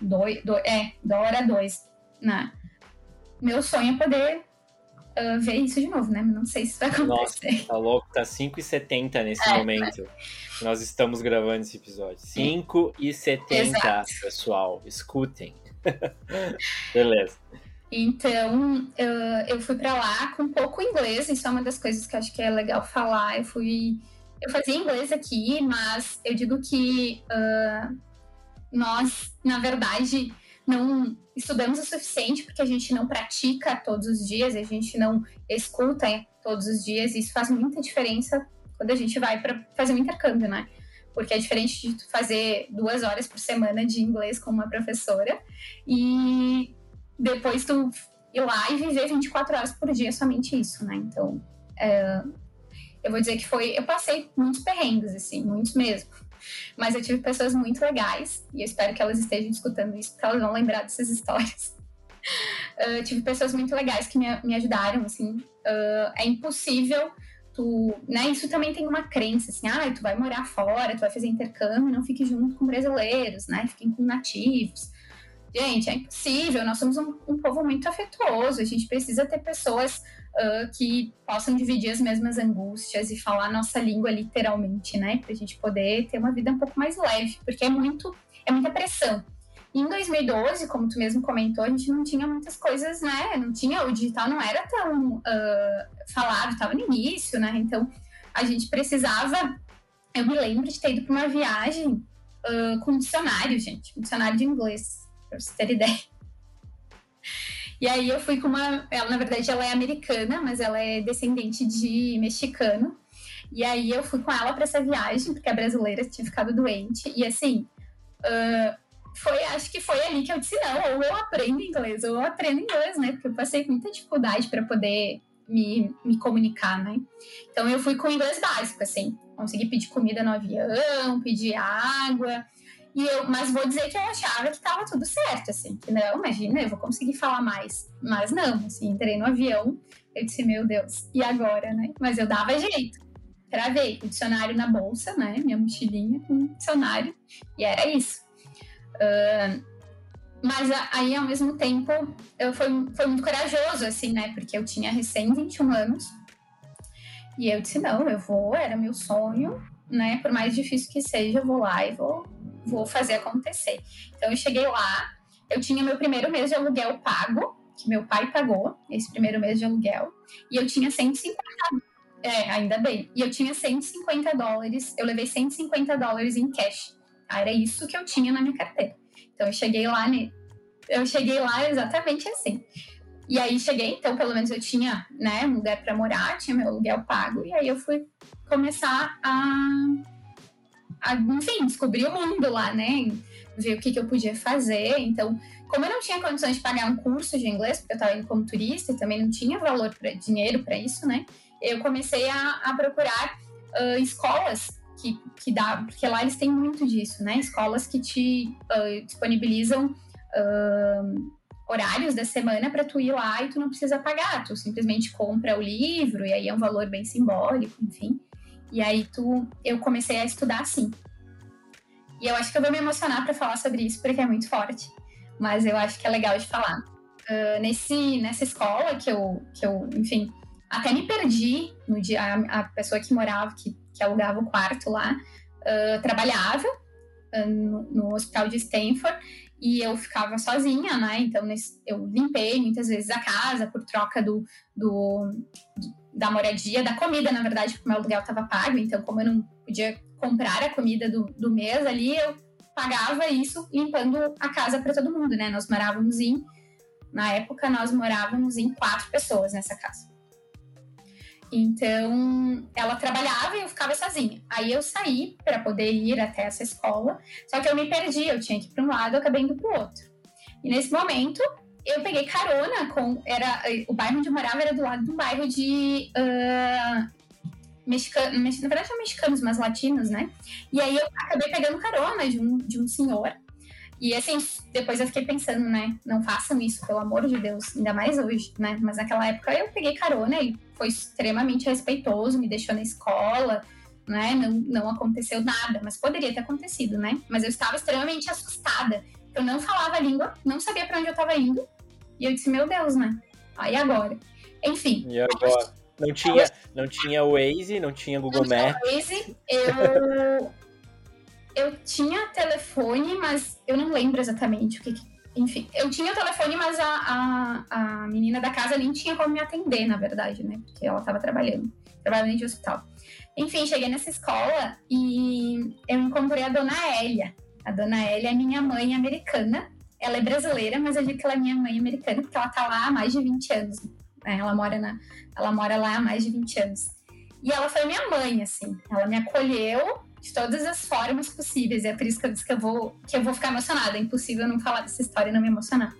Dois, dois, é, dólar a 2. Né? Meu sonho é poder uh, ver isso de novo, né? Não sei se vai acontecer. Nossa, tá louco, tá 5,70 nesse é, momento. Nós estamos gravando esse episódio. 5,70, pessoal. Escutem. Beleza. Então, eu fui para lá com pouco inglês, isso é uma das coisas que eu acho que é legal falar. Eu fui. Eu fazia inglês aqui, mas eu digo que uh, nós, na verdade, não estudamos o suficiente porque a gente não pratica todos os dias, a gente não escuta todos os dias, e isso faz muita diferença quando a gente vai para fazer um intercâmbio, né? Porque é diferente de tu fazer duas horas por semana de inglês com uma professora e depois tu ir lá e viver 24 horas por dia somente isso, né? Então, é, eu vou dizer que foi. Eu passei muitos perrengues, assim, muitos mesmo. Mas eu tive pessoas muito legais e eu espero que elas estejam escutando isso, porque elas vão lembrar dessas histórias. Uh, tive pessoas muito legais que me, me ajudaram, assim. Uh, é impossível tu, né? Isso também tem uma crença, assim, ah, tu vai morar fora, tu vai fazer intercâmbio, não fique junto com brasileiros, né? Fiquem com nativos. Gente, é impossível, nós somos um, um povo muito afetuoso, a gente precisa ter pessoas uh, que possam dividir as mesmas angústias e falar a nossa língua literalmente, né? Pra gente poder ter uma vida um pouco mais leve, porque é muito, é muita pressão. em 2012, como tu mesmo comentou, a gente não tinha muitas coisas, né? Não tinha, o digital não era tão uh, falado, estava no início, né? Então a gente precisava. Eu me lembro de ter ido para uma viagem uh, com dicionário, gente, um dicionário de inglês, para você ter ideia. E aí eu fui com uma. Ela, na verdade, ela é americana, mas ela é descendente de mexicano. E aí eu fui com ela para essa viagem, porque a brasileira tinha ficado doente. E assim, uh, foi, acho que foi ali que eu disse, não, ou eu aprendo inglês, ou eu aprendo inglês, né? Porque eu passei muita dificuldade para poder me, me comunicar, né? Então eu fui com inglês básico, assim. Consegui pedir comida no avião, pedir água. E eu, mas vou dizer que eu achava que estava tudo certo, assim, que não, imagina, eu vou conseguir falar mais. Mas não, assim, entrei no avião, eu disse, meu Deus, e agora, né? Mas eu dava jeito. Travei o dicionário na bolsa, né? Minha mochilinha com dicionário, e era isso. Uh, mas aí, ao mesmo tempo, eu foi, foi muito corajoso, assim, né? Porque eu tinha recém 21 anos. E eu disse, não, eu vou, era meu sonho, né? Por mais difícil que seja, eu vou lá e vou, vou fazer acontecer. Então, eu cheguei lá, eu tinha meu primeiro mês de aluguel pago, que meu pai pagou, esse primeiro mês de aluguel, e eu tinha 150 é, ainda bem. E eu tinha 150 dólares, eu levei 150 dólares em cash. Era isso que eu tinha na minha carteira. Então eu cheguei lá? Eu cheguei lá exatamente assim. E aí cheguei, então pelo menos eu tinha, né, um lugar para morar, tinha meu aluguel pago, e aí eu fui começar a enfim, descobrir o mundo lá, né? Ver o que, que eu podia fazer. Então, como eu não tinha condições de pagar um curso de inglês, porque eu estava indo como turista e também não tinha valor para dinheiro para isso, né? Eu comecei a, a procurar uh, escolas que, que dá, porque lá eles têm muito disso, né? Escolas que te uh, disponibilizam uh, horários da semana para tu ir lá e tu não precisa pagar, tu simplesmente compra o livro e aí é um valor bem simbólico, enfim. E aí tu, eu comecei a estudar assim. E eu acho que eu vou me emocionar para falar sobre isso porque é muito forte, mas eu acho que é legal de falar. Uh, nesse, nessa escola que eu, que eu, enfim, até me perdi no dia. A, a pessoa que morava, que, que alugava o quarto lá, uh, trabalhava uh, no, no, hospital de Stanford e eu ficava sozinha, né? Então eu limpei muitas vezes a casa por troca do, do, da moradia, da comida, na verdade, porque o meu aluguel estava pago. Então, como eu não podia comprar a comida do, do mês ali, eu pagava isso limpando a casa para todo mundo, né? Nós morávamos em. Na época, nós morávamos em quatro pessoas nessa casa. Então, ela trabalhava e eu ficava sozinha. Aí eu saí para poder ir até essa escola, só que eu me perdi, eu tinha que ir para um lado, eu acabei indo para o outro. E nesse momento, eu peguei carona com. Era, o bairro onde eu morava era do lado de um bairro de. Uh, mexicano, na verdade, são mexicanos, mas latinos, né? E aí eu acabei pegando carona de um, de um senhor. E assim, depois eu fiquei pensando, né? Não façam isso, pelo amor de Deus, ainda mais hoje, né? Mas naquela época eu peguei carona e foi extremamente respeitoso, me deixou na escola, né? Não, não aconteceu nada, mas poderia ter acontecido, né? Mas eu estava extremamente assustada. Eu não falava a língua, não sabia para onde eu estava indo. E eu disse, meu Deus, né? Aí agora? Enfim. E agora? Não tinha, não tinha Waze, não tinha Google Maps. Waze, eu, eu tinha telefone, mas eu não lembro exatamente o que, enfim, eu tinha o telefone, mas a, a, a menina da casa nem tinha como me atender, na verdade, né? Porque ela estava trabalhando, trabalhando de hospital. Enfim, cheguei nessa escola e eu encontrei a dona Hélia. A dona Hélia é minha mãe americana. Ela é brasileira, mas eu digo que ela é minha mãe americana porque ela tá lá há mais de 20 anos. Né? Ela, mora na, ela mora lá há mais de 20 anos. E ela foi minha mãe, assim. Ela me acolheu de todas as formas possíveis. É por isso que eu disse que eu vou, que eu vou ficar emocionada. É impossível não falar dessa história e não me emocionar.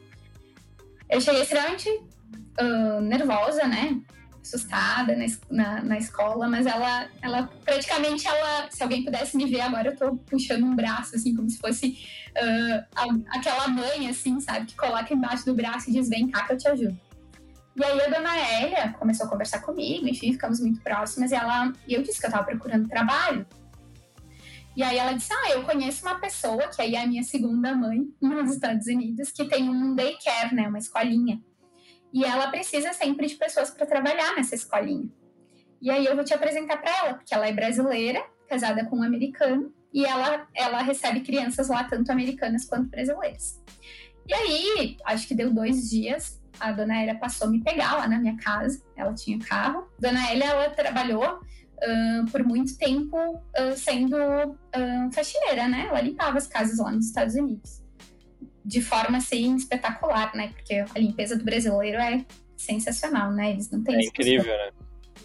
Eu cheguei extremamente uh, nervosa, né? Assustada na, na, na, escola, mas ela, ela praticamente, ela, se alguém pudesse me ver agora, eu tô puxando um braço, assim, como se fosse uh, aquela mãe, assim, sabe, que coloca embaixo do braço e diz: Vem cá que eu te ajudo. E aí a dona Hélia começou a conversar comigo, enfim, ficamos muito próximas, e ela, e eu disse que eu tava procurando trabalho. E aí ela disse: Ah, eu conheço uma pessoa, que aí é a minha segunda mãe nos Estados Unidos, que tem um daycare, né? Uma escolinha. E ela precisa sempre de pessoas para trabalhar nessa escolinha. E aí eu vou te apresentar para ela, porque ela é brasileira, casada com um americano, e ela, ela recebe crianças lá, tanto americanas quanto brasileiras. E aí, acho que deu dois dias, a dona Elia passou a me pegar lá na minha casa, ela tinha carro. Dona Elia, ela trabalhou uh, por muito tempo uh, sendo uh, faxineira, né? Ela limpava as casas lá nos Estados Unidos. De forma, assim, espetacular, né? Porque a limpeza do brasileiro é sensacional, né? Eles não têm... É incrível, né?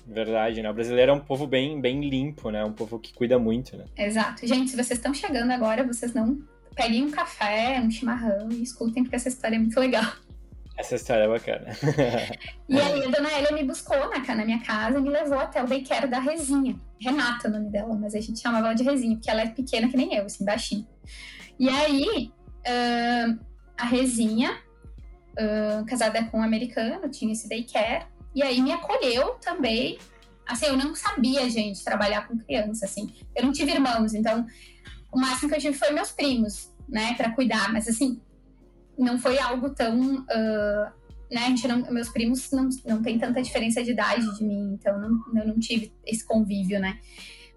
Verdade, né? O brasileiro é um povo bem, bem limpo, né? Um povo que cuida muito, né? Exato. Gente, se vocês estão chegando agora, vocês não peguem um café, um chimarrão e escutem, porque essa história é muito legal. Essa história é bacana. e aí a dona Elia me buscou na, na minha casa e me levou até o daycare da Rezinha. Renata é o nome dela, mas a gente chamava ela de Rezinha, porque ela é pequena que nem eu, assim, baixinha. E aí, uh, a Rezinha, uh, casada com um americano, tinha esse daycare, e aí me acolheu também. Assim, eu não sabia, gente, trabalhar com criança, assim. Eu não tive irmãos, então o máximo que eu tive foi meus primos, né, para cuidar. Mas assim, não foi algo tão. Uh, né, não, meus primos não, não tem tanta diferença de idade de mim, então não, eu não tive esse convívio, né?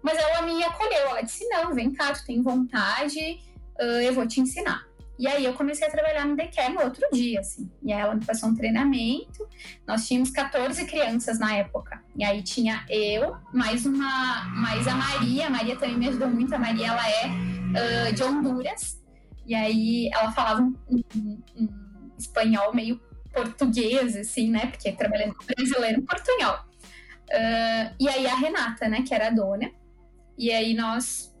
Mas ela me acolheu, ela disse: não, vem cá, tu tem vontade, uh, eu vou te ensinar. E aí eu comecei a trabalhar no Decare no outro dia, assim. E aí ela me passou um treinamento. Nós tínhamos 14 crianças na época. E aí tinha eu, mais uma, mais a Maria. A Maria também me ajudou muito. A Maria, ela é uh, de Honduras. E aí ela falava um, um, um, espanhol meio português, assim, né? Porque trabalhando com brasileiro, portunhol. Uh, e aí a Renata, né, que era a dona. E aí nós...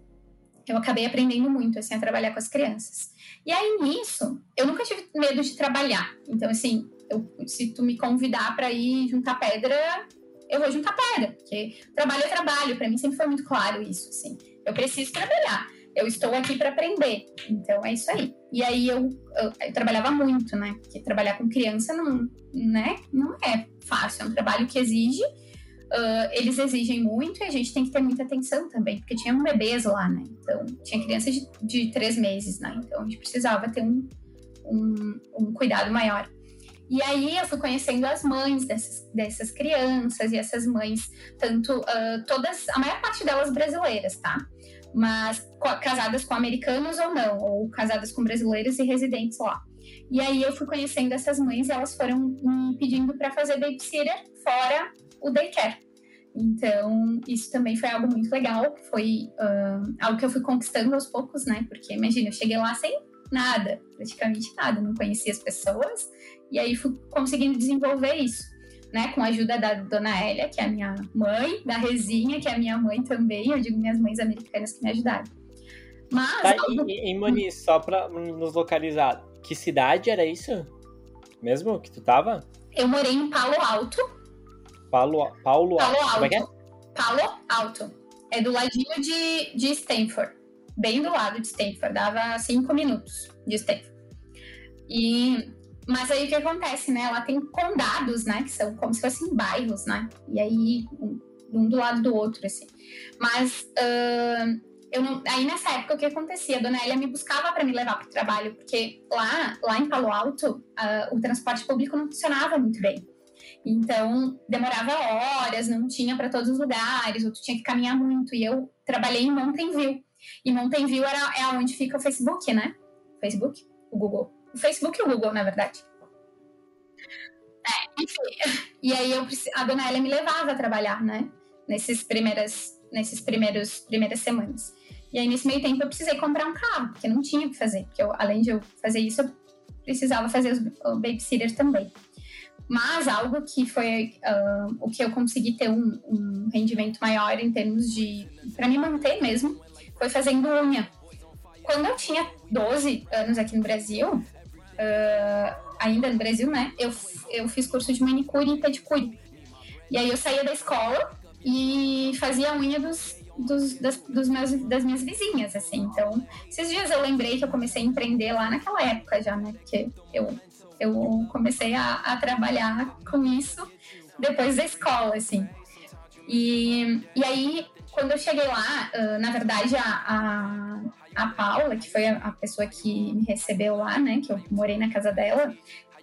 Eu acabei aprendendo muito, assim, a trabalhar com as crianças. E aí nisso, eu nunca tive medo de trabalhar. Então, assim, eu, se tu me convidar para ir juntar pedra, eu vou juntar pedra, porque trabalho é trabalho. Para mim sempre foi muito claro isso, assim. Eu preciso trabalhar. Eu estou aqui para aprender. Então é isso aí. E aí eu, eu, eu, trabalhava muito, né? Porque trabalhar com criança não, né? não é fácil. É um trabalho que exige Uh, eles exigem muito e a gente tem que ter muita atenção também, porque tinha bebês lá, né? Então, tinha crianças de, de três meses, né? Então, a gente precisava ter um, um, um, cuidado maior. E aí, eu fui conhecendo as mães dessas, dessas crianças e essas mães, tanto uh, todas, a maior parte delas brasileiras, tá? Mas casadas com americanos ou não, ou casadas com brasileiros e residentes lá. E aí, eu fui conhecendo essas mães e elas foram me pedindo para fazer babysitter fora o daycare. Então, isso também foi algo muito legal, foi uh, algo que eu fui conquistando aos poucos, né? Porque, imagina, eu cheguei lá sem nada, praticamente nada, não conhecia as pessoas, e aí fui conseguindo desenvolver isso, né? Com a ajuda da dona Elia, que é a minha mãe, da Rezinha, que é a minha mãe também, eu digo minhas mães americanas que me ajudaram. Mas. Tá, algo... e, e Moni, só pra nos localizar, que cidade era isso? Mesmo que tu tava? Eu morei em Palo Alto, Paulo, Paulo, Paulo Alto. Como é que é? Palo Alto. É do ladinho de, de Stanford. Bem do lado de Stanford. Dava cinco minutos de Stanford. E, mas aí o que acontece, né? Ela tem condados, né? Que são como se fossem bairros, né? E aí, um, um do lado do outro, assim. Mas uh, eu não, aí nessa época o que acontecia? A dona Elia me buscava para me levar para o trabalho, porque lá, lá em Palo Alto, uh, o transporte público não funcionava muito bem. Então, demorava horas, não tinha para todos os lugares, ou tu tinha que caminhar muito. E eu trabalhei em Mountain View. E Mountain View era, é onde fica o Facebook, né? Facebook? O Google. O Facebook e o Google, na verdade. É, enfim. E aí eu, a dona Elia me levava a trabalhar, né? Nesses primeiras, nesses primeiros primeiras semanas. E aí, nesse meio tempo, eu precisei comprar um carro, porque não tinha o que fazer. Porque eu, além de eu fazer isso, eu precisava fazer os, o babysitter também. Mas algo que foi uh, o que eu consegui ter um, um rendimento maior em termos de. para me manter mesmo, foi fazendo unha. Quando eu tinha 12 anos aqui no Brasil, uh, ainda no Brasil, né? Eu, eu fiz curso de manicure e pedicure. E aí eu saía da escola e fazia a unha dos, dos, das, dos meus, das minhas vizinhas, assim. Então, esses dias eu lembrei que eu comecei a empreender lá naquela época já, né? Porque eu eu comecei a, a trabalhar com isso depois da escola, assim. E, e aí, quando eu cheguei lá, uh, na verdade, a, a, a, Paula, que foi a, a, pessoa que me recebeu lá, né, que eu morei na casa dela,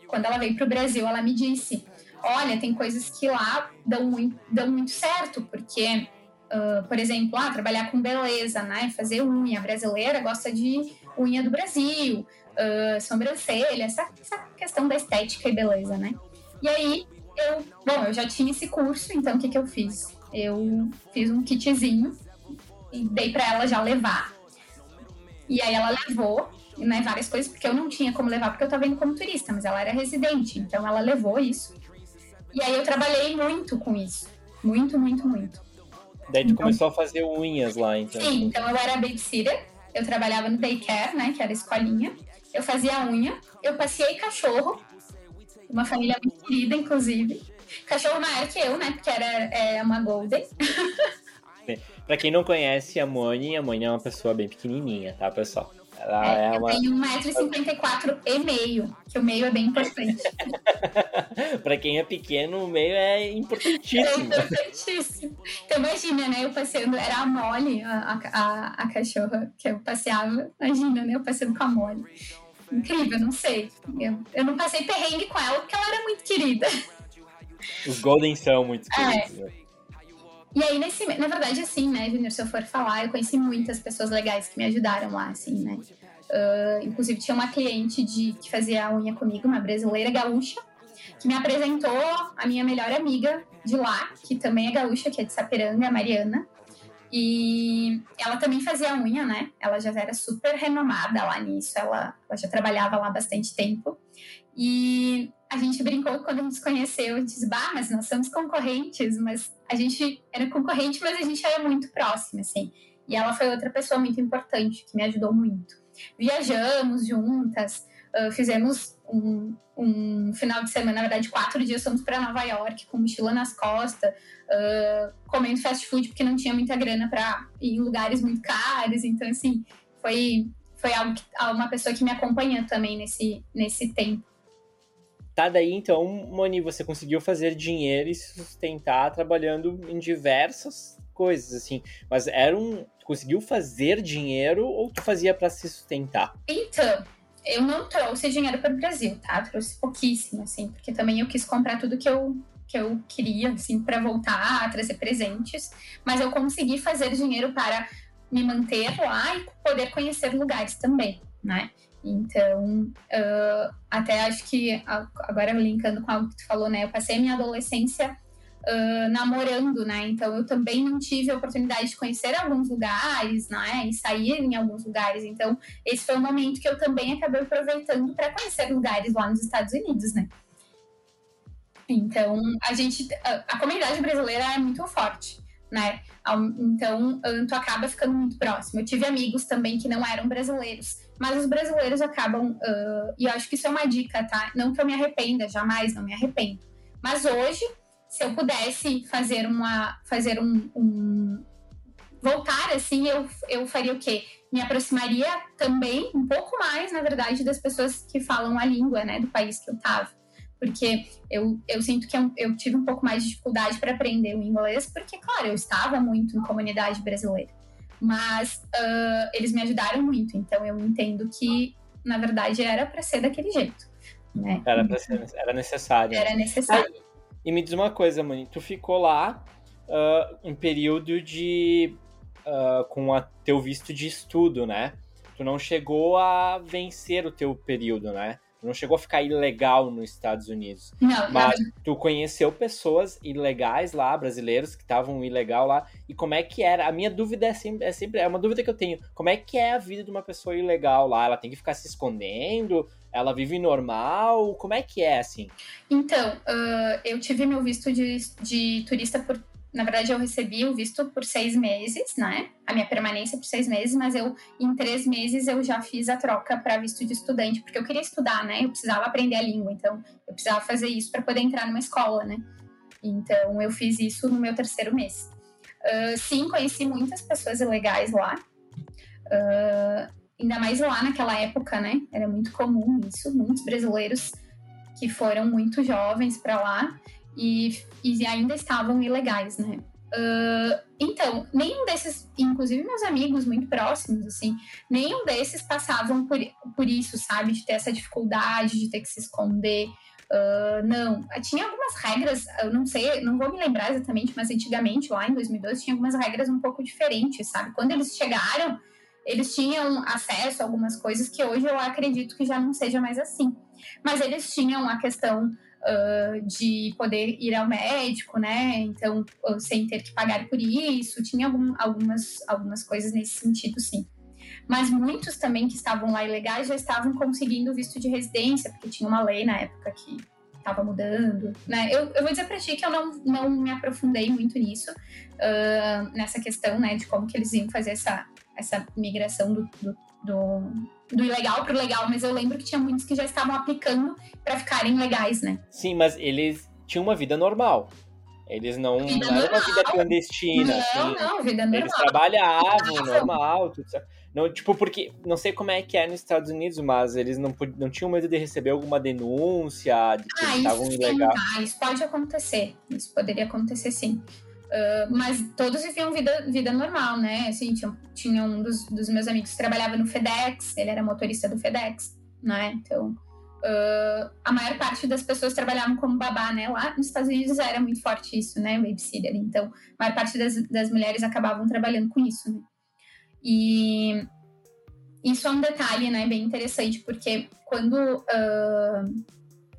quando ela veio para o Brasil, ela me disse: Olha, tem coisas que lá dão muito, dão muito certo, porque Uh, por exemplo, ah, trabalhar com beleza, né? Fazer unha. A brasileira gosta de unha do Brasil, uh, sobrancelha, essa, essa questão da estética e beleza, né? E aí, eu, bom, eu já tinha esse curso, então o que, que eu fiz? Eu fiz um kitzinho e dei para ela já levar. E aí ela levou, né, várias coisas, porque eu não tinha como levar, porque eu estava indo como turista, mas ela era residente, então ela levou isso. E aí eu trabalhei muito com isso. Muito, muito, muito. Daí tu então, começou a fazer unhas lá, então. Sim, então eu era babysitter, eu trabalhava no daycare, né, que era escolinha. Eu fazia unha, eu passei cachorro, uma família muito querida, inclusive. Cachorro maior que eu, né, porque era é, uma golden. Pra quem não conhece a Moni, a Moni é uma pessoa bem pequenininha, tá, pessoal? Ela é, é uma... Eu tenho 1,54m e meio, que o meio é bem importante. pra quem é pequeno, o meio é importantíssimo. É importantíssimo. Então imagina, né? Eu passeando, era a Molly, a, a, a cachorra que eu passeava. Imagina, né? Eu passeando com a Molly. Incrível, não sei. Eu, eu não passei perrengue com ela porque ela era muito querida. Os Golden são muito é. queridos. É. E aí, nesse, na verdade, assim, né, Junior, se eu for falar, eu conheci muitas pessoas legais que me ajudaram lá, assim, né? Uh, inclusive, tinha uma cliente de, que fazia a unha comigo, uma brasileira gaúcha, que me apresentou a minha melhor amiga de lá, que também é gaúcha, que é de Sapiranga, a Mariana. E ela também fazia unha, né? Ela já era super renomada lá nisso, ela, ela já trabalhava lá bastante tempo. E a gente brincou quando a gente conheceu, a disse, bah, mas nós somos concorrentes, mas a gente era concorrente, mas a gente era muito próxima, assim. E ela foi outra pessoa muito importante, que me ajudou muito. Viajamos juntas, uh, fizemos um, um, final de semana, na verdade, quatro dias fomos para Nova York com mochila nas costas, uh, comendo fast food porque não tinha muita grana para ir em lugares muito caros. Então, assim, foi, foi algo que, uma pessoa que me acompanhou também nesse, nesse tempo. Tá, daí então, Moni, você conseguiu fazer dinheiro e se sustentar trabalhando em diversas coisas, assim. Mas era um. Conseguiu fazer dinheiro ou tu fazia para se sustentar? Então, eu não trouxe dinheiro para o Brasil, tá? trouxe pouquíssimo, assim, porque também eu quis comprar tudo que eu, que eu queria, assim, para voltar, trazer presentes. Mas eu consegui fazer dinheiro para me manter lá e poder conhecer lugares também, né? Então, uh, até acho que agora linkando com algo que tu falou, né? Eu passei minha adolescência uh, namorando, né? Então eu também não tive a oportunidade de conhecer alguns lugares, né? E sair em alguns lugares. Então, esse foi um momento que eu também acabei aproveitando para conhecer lugares lá nos Estados Unidos, né? Então, a gente, a, a comunidade brasileira é muito forte né? Então, tu acaba ficando muito próximo. Eu tive amigos também que não eram brasileiros, mas os brasileiros acabam, uh, e eu acho que isso é uma dica, tá? Não que eu me arrependa, jamais não me arrependo. Mas hoje, se eu pudesse fazer uma, fazer um, um voltar assim, eu, eu faria o quê? Me aproximaria também um pouco mais, na verdade, das pessoas que falam a língua, né, do país que eu tava porque eu, eu sinto que eu, eu tive um pouco mais de dificuldade para aprender o inglês, porque, claro, eu estava muito em comunidade brasileira, mas uh, eles me ajudaram muito, então eu entendo que, na verdade, era para ser daquele jeito. Né? Era, ser, era necessário. Era necessário. E me diz uma coisa, Mani, tu ficou lá uh, um período de. Uh, com a teu visto de estudo, né? Tu não chegou a vencer o teu período, né? não chegou a ficar ilegal nos Estados Unidos. Não, mas não. tu conheceu pessoas ilegais lá, brasileiros que estavam ilegal lá. E como é que era? A minha dúvida é sempre, é sempre é uma dúvida que eu tenho. Como é que é a vida de uma pessoa ilegal lá? Ela tem que ficar se escondendo? Ela vive normal? Como é que é assim? Então, uh, eu tive meu visto de, de turista por na verdade, eu recebi o visto por seis meses, né? A minha permanência por seis meses, mas eu, em três meses, eu já fiz a troca para visto de estudante, porque eu queria estudar, né? Eu precisava aprender a língua, então eu precisava fazer isso para poder entrar numa escola, né? Então, eu fiz isso no meu terceiro mês. Uh, sim, conheci muitas pessoas ilegais lá. Uh, ainda mais lá naquela época, né? Era muito comum isso. Muitos brasileiros que foram muito jovens para lá e, e ainda estavam ilegais, né? Uh, então, nenhum desses, inclusive meus amigos muito próximos, assim, nenhum desses passavam por, por isso, sabe? De ter essa dificuldade, de ter que se esconder. Uh, não, tinha algumas regras, eu não sei, não vou me lembrar exatamente, mas antigamente, lá em 2012, tinha algumas regras um pouco diferentes, sabe? Quando eles chegaram, eles tinham acesso a algumas coisas que hoje eu acredito que já não seja mais assim. Mas eles tinham a questão uh, de poder ir ao médico, né? Então, sem ter que pagar por isso, tinha algum, algumas, algumas coisas nesse sentido, sim. Mas muitos também que estavam lá ilegais já estavam conseguindo visto de residência, porque tinha uma lei na época que estava mudando, né? Eu, eu vou dizer para ti que eu não, não me aprofundei muito nisso, uh, nessa questão, né, de como que eles iam fazer essa, essa migração do, do, do, do ilegal para o legal, mas eu lembro que tinha muitos que já estavam aplicando para ficarem legais, né? Sim, mas eles tinham uma vida normal. Eles não, não era uma vida clandestina. Não, assim. não, vida normal. Eles trabalhavam normal, tudo certo. Não, tipo, porque não sei como é que é nos Estados Unidos, mas eles não, não tinham medo de receber alguma denúncia, de que ah, estavam ilegal. Ah, isso pode acontecer. Isso poderia acontecer sim. Uh, mas todos viviam vida, vida normal, né? Assim, tinha, tinha um dos, dos meus amigos que trabalhava no FedEx, ele era motorista do FedEx, né? Então, uh, a maior parte das pessoas trabalhavam como babá, né? Lá nos Estados Unidos era muito forte isso, né? Babysitter. Então, a maior parte das, das mulheres acabavam trabalhando com isso, né? E isso é um detalhe, né, bem interessante, porque quando, uh,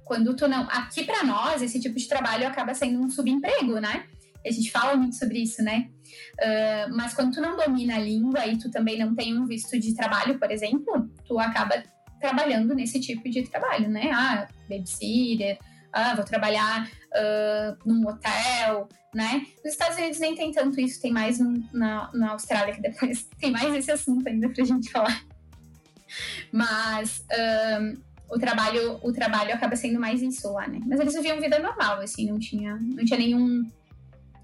quando tu não. Aqui para nós, esse tipo de trabalho acaba sendo um subemprego, né? A gente fala muito sobre isso, né? Uh, mas quando tu não domina a língua e tu também não tem um visto de trabalho, por exemplo, tu acaba trabalhando nesse tipo de trabalho, né? Ah, babysitter, ah, vou trabalhar uh, num hotel, né? Nos Estados Unidos nem tem tanto isso, tem mais na, na Austrália, que depois tem mais esse assunto ainda pra gente falar. Mas um, o trabalho o trabalho acaba sendo mais lá, né? Mas eles viviam vida normal, assim, não tinha, não tinha nenhum.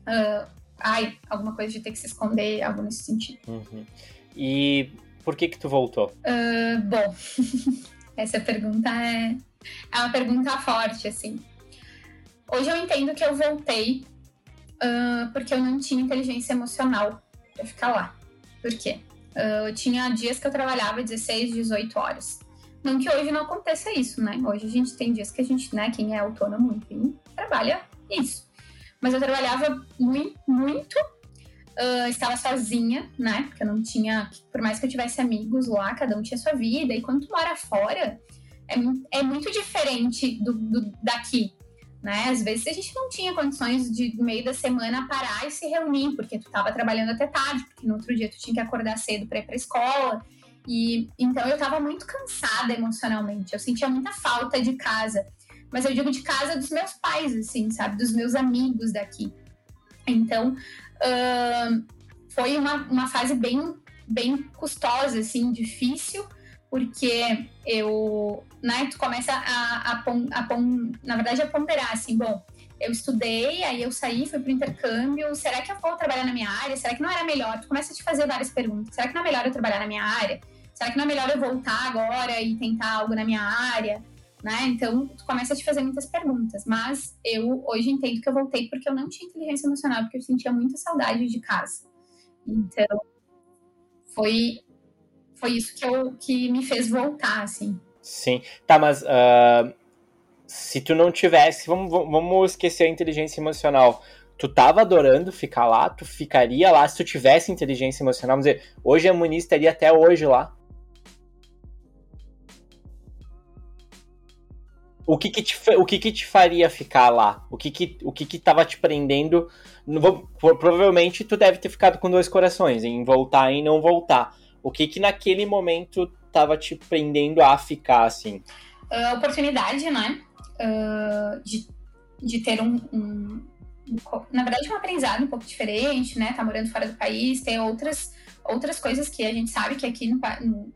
Uh, ai, alguma coisa de ter que se esconder, algo nesse sentido. Uhum. E por que que tu voltou? Uh, bom, essa pergunta é, é uma pergunta forte, assim. Hoje eu entendo que eu voltei uh, porque eu não tinha inteligência emocional para ficar lá. Por quê? Uh, eu tinha dias que eu trabalhava 16, 18 horas. Não que hoje não aconteça isso, né? Hoje a gente tem dias que a gente, né, quem é autônomo, enfim, trabalha isso. Mas eu trabalhava muito, muito. Uh, estava sozinha, né? Porque eu não tinha. Por mais que eu tivesse amigos lá, cada um tinha sua vida. E quando tu mora fora, é, é muito diferente do, do daqui né? Às vezes a gente não tinha condições de no meio da semana parar e se reunir, porque tu estava trabalhando até tarde, porque no outro dia tu tinha que acordar cedo para ir para escola. E então eu estava muito cansada emocionalmente. Eu sentia muita falta de casa. Mas eu digo de casa dos meus pais, assim, sabe? Dos meus amigos daqui. Então, uh, foi uma, uma fase bem, bem custosa, assim, difícil, porque eu, né, tu começa a, a, a, na verdade, a ponderar, assim, bom, eu estudei, aí eu saí, fui pro intercâmbio, será que eu vou trabalhar na minha área? Será que não era melhor? Tu começa a te fazer várias perguntas, será que não é melhor eu trabalhar na minha área? Será que não é melhor eu voltar agora e tentar algo na minha área? Né? Então, tu começa a te fazer muitas perguntas, mas eu hoje entendo que eu voltei porque eu não tinha inteligência emocional, porque eu sentia muita saudade de casa. Então, foi foi isso que, eu, que me fez voltar, assim. Sim. Tá, mas uh, se tu não tivesse. Vamos, vamos esquecer a inteligência emocional. Tu tava adorando ficar lá? Tu ficaria lá se tu tivesse inteligência emocional? Vamos dizer, hoje a Muniz estaria até hoje lá? O que que te, o que que te faria ficar lá? O que que, o que que tava te prendendo? Provavelmente tu deve ter ficado com dois corações, em voltar e não voltar. O que que naquele momento tava te prendendo a ficar, assim? A oportunidade, né? Uh, de, de ter um, um, Na verdade, um aprendizado um pouco diferente, né? Tá morando fora do país, ter outras, outras coisas que a gente sabe que aqui no,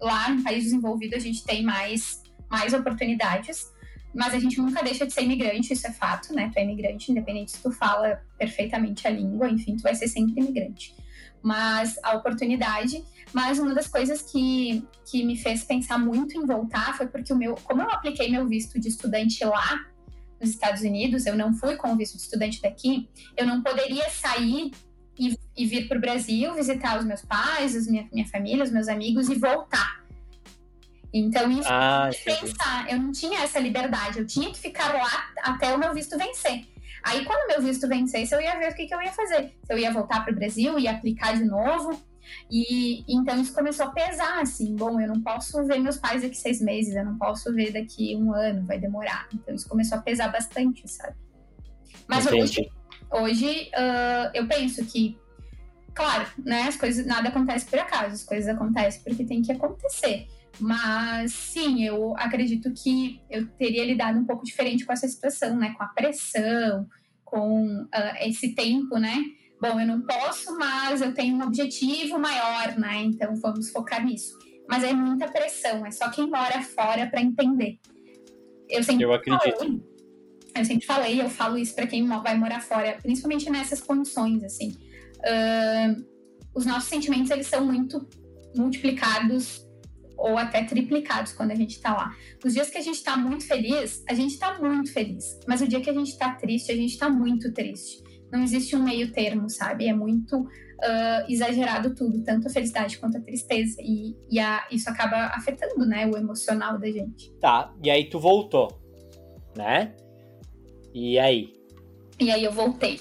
lá no país desenvolvido a gente tem mais, mais oportunidades. Mas a gente nunca deixa de ser imigrante, isso é fato, né? Tu é imigrante, independente se tu fala perfeitamente a língua, enfim, tu vai ser sempre imigrante mas a oportunidade. Mas uma das coisas que, que me fez pensar muito em voltar foi porque o meu, como eu apliquei meu visto de estudante lá nos Estados Unidos, eu não fui com o visto de estudante daqui, eu não poderia sair e, e vir para o Brasil visitar os meus pais, as minha, minha família, os meus amigos e voltar. Então, isso ah, pensar, eu não tinha essa liberdade, eu tinha que ficar lá até o meu visto vencer. Aí, quando meu visto vencesse, eu ia ver o que, que eu ia fazer. Se eu ia voltar para o Brasil, ia aplicar de novo. E então isso começou a pesar, assim, bom, eu não posso ver meus pais daqui seis meses, eu não posso ver daqui um ano, vai demorar. Então isso começou a pesar bastante, sabe? Mas Entendi. hoje, hoje uh, eu penso que, claro, né, as coisas, nada acontece por acaso, as coisas acontecem porque tem que acontecer. Mas sim, eu acredito que eu teria lidado um pouco diferente com essa situação, né? Com a pressão, com uh, esse tempo, né? Bom, eu não posso, mas eu tenho um objetivo maior, né? Então vamos focar nisso. Mas é muita pressão, é só quem mora fora para entender. Eu sempre eu acredito. Falei, eu sempre falei, eu falo isso para quem vai morar fora, principalmente nessas condições, assim. Uh, os nossos sentimentos eles são muito multiplicados ou até triplicados quando a gente está lá. Os dias que a gente está muito feliz, a gente está muito feliz. Mas o dia que a gente está triste, a gente está muito triste. Não existe um meio termo, sabe? É muito uh, exagerado tudo, tanto a felicidade quanto a tristeza. E, e a, isso acaba afetando, né, o emocional da gente. Tá, e aí tu voltou, né? E aí? E aí eu voltei.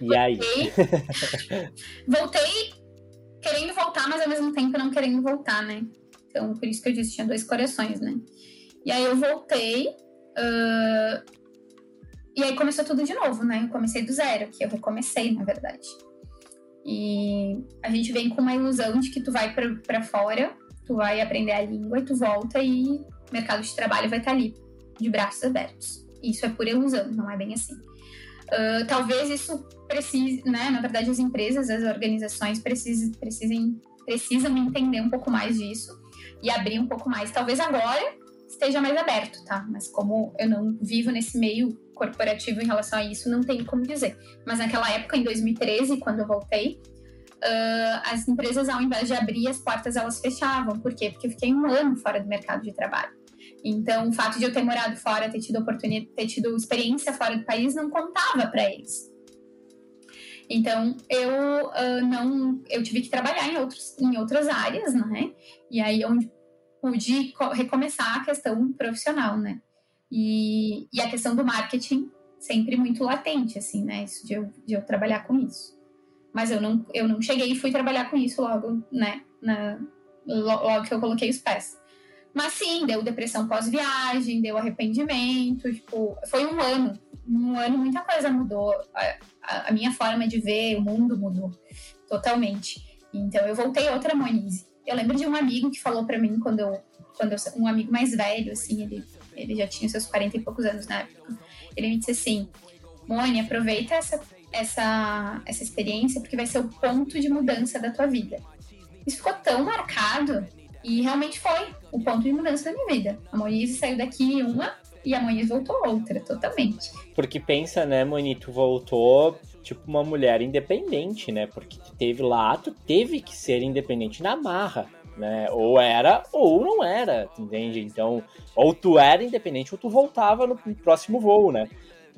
E voltei, aí? voltei querendo voltar, mas ao mesmo tempo não querendo voltar, né? Então, por isso que eu disse, tinha dois corações, né? E aí eu voltei. Uh, e aí começou tudo de novo, né? Eu comecei do zero, que eu recomecei, na verdade. E a gente vem com uma ilusão de que tu vai para fora, tu vai aprender a língua e tu volta e o mercado de trabalho vai estar ali, de braços abertos. Isso é pura ilusão, não é bem assim. Uh, talvez isso precise, né? Na verdade, as empresas, as organizações precisem, precisem, precisam entender um pouco mais disso e abrir um pouco mais. Talvez agora esteja mais aberto, tá? Mas como eu não vivo nesse meio corporativo em relação a isso, não tenho como dizer. Mas naquela época, em 2013, quando eu voltei, uh, as empresas, ao invés de abrir as portas, elas fechavam. Por quê? Porque eu fiquei um ano fora do mercado de trabalho. Então, o fato de eu ter morado fora, ter tido oportunidade, ter tido experiência fora do país, não contava para eles. Então, eu uh, não, eu tive que trabalhar em, outros, em outras áreas, né? E aí, onde pude recomeçar a questão profissional, né? E, e a questão do marketing sempre muito latente, assim, né? Isso de eu, de eu trabalhar com isso. Mas eu não, eu não cheguei e fui trabalhar com isso logo, né? Na, logo que eu coloquei os pés. Mas sim, deu depressão pós-viagem, deu arrependimento, tipo, foi um ano. Um ano muita coisa mudou. A, a, a minha forma de ver o mundo mudou totalmente. Então eu voltei outra Monize. Eu lembro de um amigo que falou para mim quando eu, quando eu, um amigo mais velho, assim, ele, ele já tinha seus 40 e poucos anos na época. Ele me disse assim: Moni, aproveita essa, essa, essa experiência porque vai ser o ponto de mudança da tua vida. Isso ficou tão marcado e realmente foi o ponto de mudança da minha vida. A Monize saiu daqui uma e a Monize voltou outra, totalmente. Porque pensa, né, Moni, tu voltou tipo uma mulher independente, né? Porque teve lá, tu teve que ser independente na marra, né? Ou era ou não era, entende? Então, ou tu era independente ou tu voltava no próximo voo, né?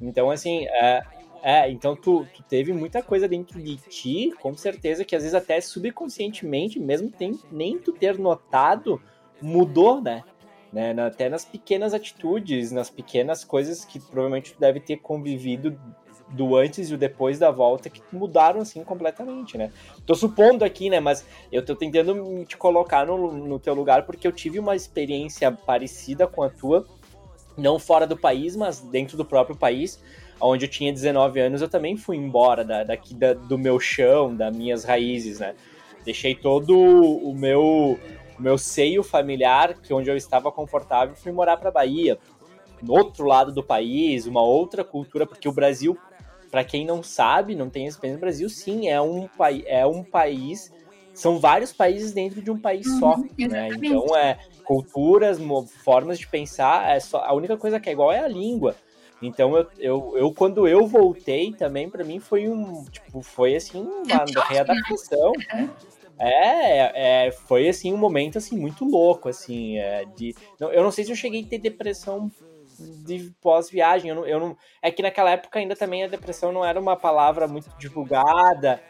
Então, assim, é, é então tu, tu teve muita coisa dentro de ti, com certeza, que às vezes até subconscientemente, mesmo tem, nem tu ter notado, mudou, né? né? Até nas pequenas atitudes, nas pequenas coisas que provavelmente tu deve ter convivido do antes e o depois da volta que mudaram assim completamente, né? Tô supondo aqui, né? Mas eu tô tentando te colocar no, no teu lugar porque eu tive uma experiência parecida com a tua, não fora do país, mas dentro do próprio país, onde eu tinha 19 anos, eu também fui embora da, daqui da, do meu chão, das minhas raízes, né? Deixei todo o meu o meu seio familiar, que onde eu estava confortável, fui morar para Bahia, no outro lado do país, uma outra cultura, porque o Brasil para quem não sabe, não tem experiência no Brasil, sim, é um, é um país. São vários países dentro de um país uhum, só, né? Então é culturas, formas de pensar, é só, a única coisa que é igual é a língua. Então eu, eu, eu quando eu voltei também para mim foi um tipo foi assim uma é readaptação. Né? É, é, foi assim um momento assim muito louco assim é, de não, eu não sei se eu cheguei a ter depressão de pós-viagem. Eu não, eu não, é que naquela época ainda também a depressão não era uma palavra muito divulgada,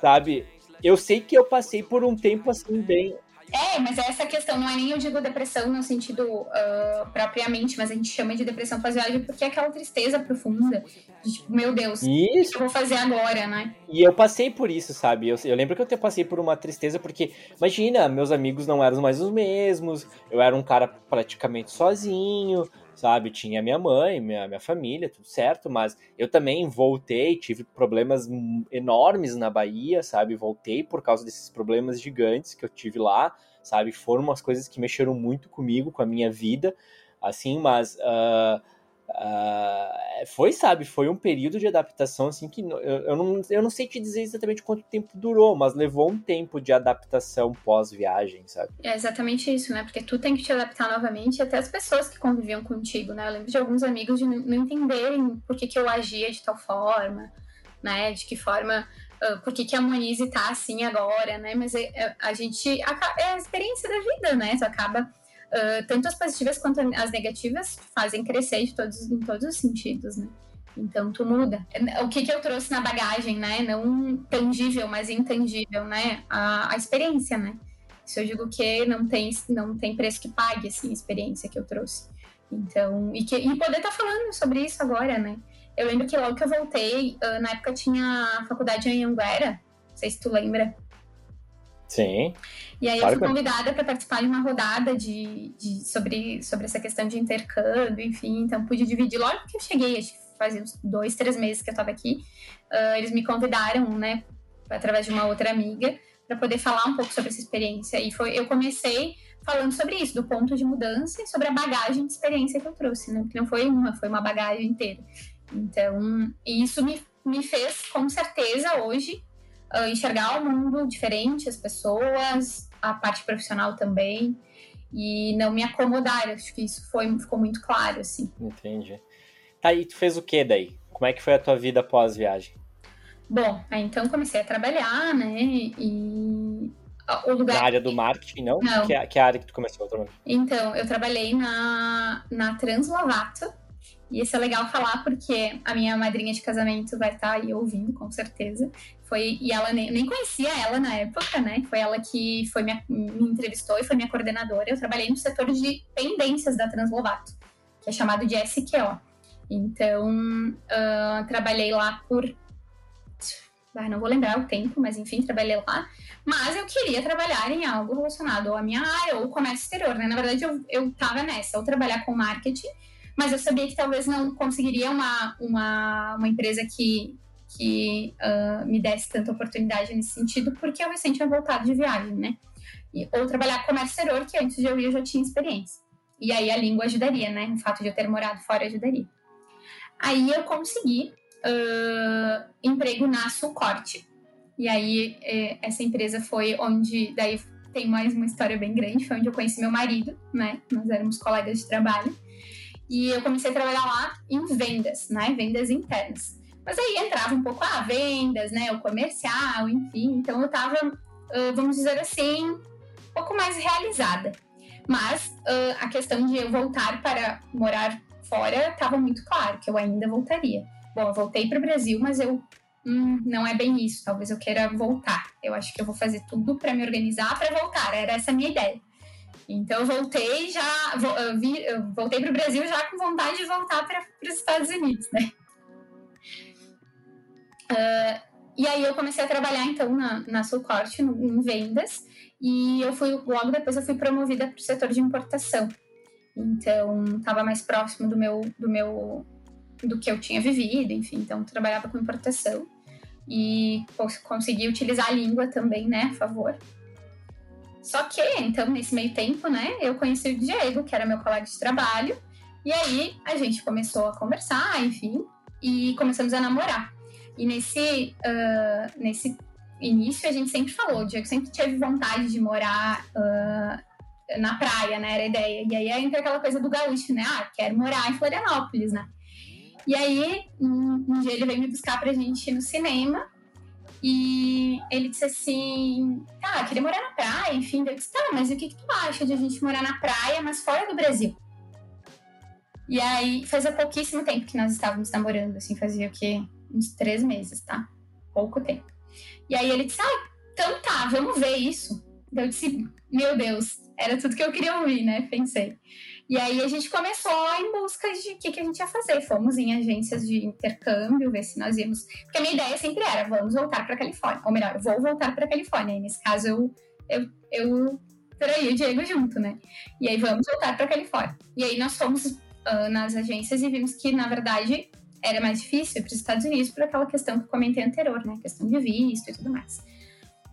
sabe? Eu sei que eu passei por um tempo assim bem. É, mas é essa questão não é nem eu digo depressão no sentido uh, propriamente, mas a gente chama de depressão pós-viagem porque é aquela tristeza profunda de tipo, meu Deus, isso. o que eu vou fazer agora, né? E eu passei por isso, sabe? Eu, eu lembro que eu passei por uma tristeza porque, imagina, meus amigos não eram mais os mesmos, eu era um cara praticamente sozinho, sabe? Tinha minha mãe, minha, minha família, tudo certo, mas eu também voltei, tive problemas enormes na Bahia, sabe? Voltei por causa desses problemas gigantes que eu tive lá, sabe? Foram umas coisas que mexeram muito comigo, com a minha vida, assim, mas. Uh, Uh, foi, sabe, foi um período de adaptação assim que eu, eu, não, eu não sei te dizer exatamente quanto tempo durou, mas levou um tempo de adaptação pós-viagem, sabe? É exatamente isso, né? Porque tu tem que te adaptar novamente até as pessoas que conviviam contigo, né? Eu lembro de alguns amigos de não entenderem por que, que eu agia de tal forma, né? De que forma uh, por que, que a Monize tá assim agora, né? Mas é, é, a gente. é a experiência da vida, né? Tu acaba uh, tanto as positivas quanto as negativas fazem crescer de todos, em todos os sentidos, né? Então tu muda. O que, que eu trouxe na bagagem, né? Não tangível, mas intangível, né? A, a experiência, né? Isso eu digo que não tem, não tem preço que pague, assim, a experiência que eu trouxe. Então, e, que, e poder estar tá falando sobre isso agora, né? Eu lembro que logo que eu voltei, uh, na época tinha a faculdade em Anguera, não sei se tu lembra. Sim. E aí claro eu fui convidada para participar de uma rodada de, de, sobre, sobre essa questão de intercâmbio, enfim, então pude dividir. Logo que eu cheguei, acho que fazia uns dois, três meses que eu estava aqui, uh, eles me convidaram, né, através de uma outra amiga, para poder falar um pouco sobre essa experiência. E foi, eu comecei falando sobre isso, do ponto de mudança e sobre a bagagem de experiência que eu trouxe, né? Que não foi uma, foi uma bagagem inteira. Então, isso me, me fez, com certeza, hoje, uh, enxergar o mundo diferente, as pessoas, a parte profissional também, e não me acomodar. Acho que isso foi, ficou muito claro, assim. Entendi. Tá, e tu fez o que daí? Como é que foi a tua vida após viagem? Bom, aí então comecei a trabalhar, né, e o lugar... Na área do marketing, não? não. Que, é, que é a área que tu começou a trabalhar? Então, eu trabalhei na, na Translovato, e isso é legal falar porque a minha madrinha de casamento vai estar aí ouvindo, com certeza. Foi, e ela nem, nem conhecia ela na época, né? Foi ela que foi minha, me entrevistou e foi minha coordenadora. Eu trabalhei no setor de pendências da Translovato, que é chamado de SQO. Então, uh, trabalhei lá por. Ah, não vou lembrar o tempo, mas enfim, trabalhei lá. Mas eu queria trabalhar em algo relacionado à minha área ou comércio exterior, né? Na verdade, eu, eu tava nessa, ou trabalhar com marketing, mas eu sabia que talvez não conseguiria uma, uma, uma empresa que que uh, me desse tanta oportunidade nesse sentido, porque eu recente tinha voltado de viagem, né? E, ou trabalhar com comércio exterior, que antes de eu ir eu já tinha experiência. E aí a língua ajudaria, né? O fato de eu ter morado fora ajudaria. Aí eu consegui uh, emprego na Sulcorte. E aí eh, essa empresa foi onde, daí tem mais uma história bem grande, foi onde eu conheci meu marido, né? Nós éramos colegas de trabalho. E eu comecei a trabalhar lá em vendas, né? Vendas internas. Mas aí entrava um pouco a ah, vendas, né? O comercial, enfim. Então eu estava, vamos dizer assim, um pouco mais realizada. Mas a questão de eu voltar para morar fora estava muito claro, que eu ainda voltaria. Bom, eu voltei para o Brasil, mas eu hum, não é bem isso. Talvez eu queira voltar. Eu acho que eu vou fazer tudo para me organizar para voltar. Era essa a minha ideia. Então eu voltei já, voltei para o Brasil já com vontade de voltar para os Estados Unidos, né? Uh, e aí eu comecei a trabalhar então na, na Sulcorte, em vendas, e eu fui logo depois eu fui promovida para o setor de importação. Então estava mais próximo do meu do meu do que eu tinha vivido, enfim, então trabalhava com importação e consegui utilizar a língua também, né, a favor. Só que, então, nesse meio tempo, né, eu conheci o Diego, que era meu colega de trabalho, e aí a gente começou a conversar, enfim, e começamos a namorar. E nesse, uh, nesse início a gente sempre falou, o Diego sempre teve vontade de morar uh, na praia, né? Era a ideia. E aí entra aquela coisa do gaúcho, né? Ah, quero morar em Florianópolis, né? E aí, um, um dia ele veio me buscar pra gente ir no cinema. E ele disse assim: Tá, queria morar na praia, enfim. Eu disse: Tá, mas o que, que tu acha de a gente morar na praia, mas fora do Brasil? E aí, fazia pouquíssimo tempo que nós estávamos namorando, assim, fazia o quê? Uns três meses, tá? Pouco tempo. E aí ele disse: Ah, então tá, vamos ver isso. Eu disse, meu Deus, era tudo que eu queria ouvir, né? Pensei. E aí a gente começou em busca de o que, que a gente ia fazer. Fomos em agências de intercâmbio, ver se nós íamos. Porque a minha ideia sempre era, vamos voltar para Califórnia. Ou melhor, vou voltar para Califórnia. E nesse caso eu, eu, eu traí o Diego junto, né? E aí vamos voltar para Califórnia. E aí nós fomos uh, nas agências e vimos que, na verdade, era mais difícil para os Estados Unidos por aquela questão que eu comentei anterior, né? Questão de visto e tudo mais.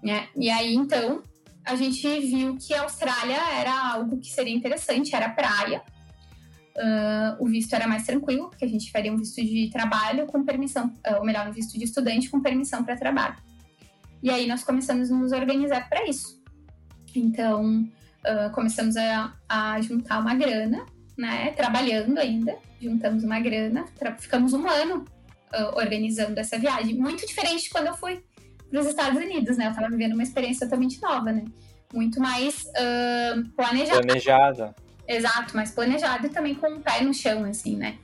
Né? E aí, então, a gente viu que a Austrália era algo que seria interessante, era praia. Uh, o visto era mais tranquilo, porque a gente faria um visto de trabalho com permissão, uh, ou melhor, um visto de estudante com permissão para trabalho. E aí nós começamos a nos organizar para isso. Então, uh, começamos a, a, juntar uma grana, né? Trabalhando ainda, juntamos uma grana, ficamos um ano organizando essa viagem. Muito diferente de quando eu fui para os Estados Unidos, né? Eu estava vivendo uma experiência totalmente nova, né? Muito mais uh, planejada. Planejada. Exato, mais planejada e também com o pé no chão, assim, né?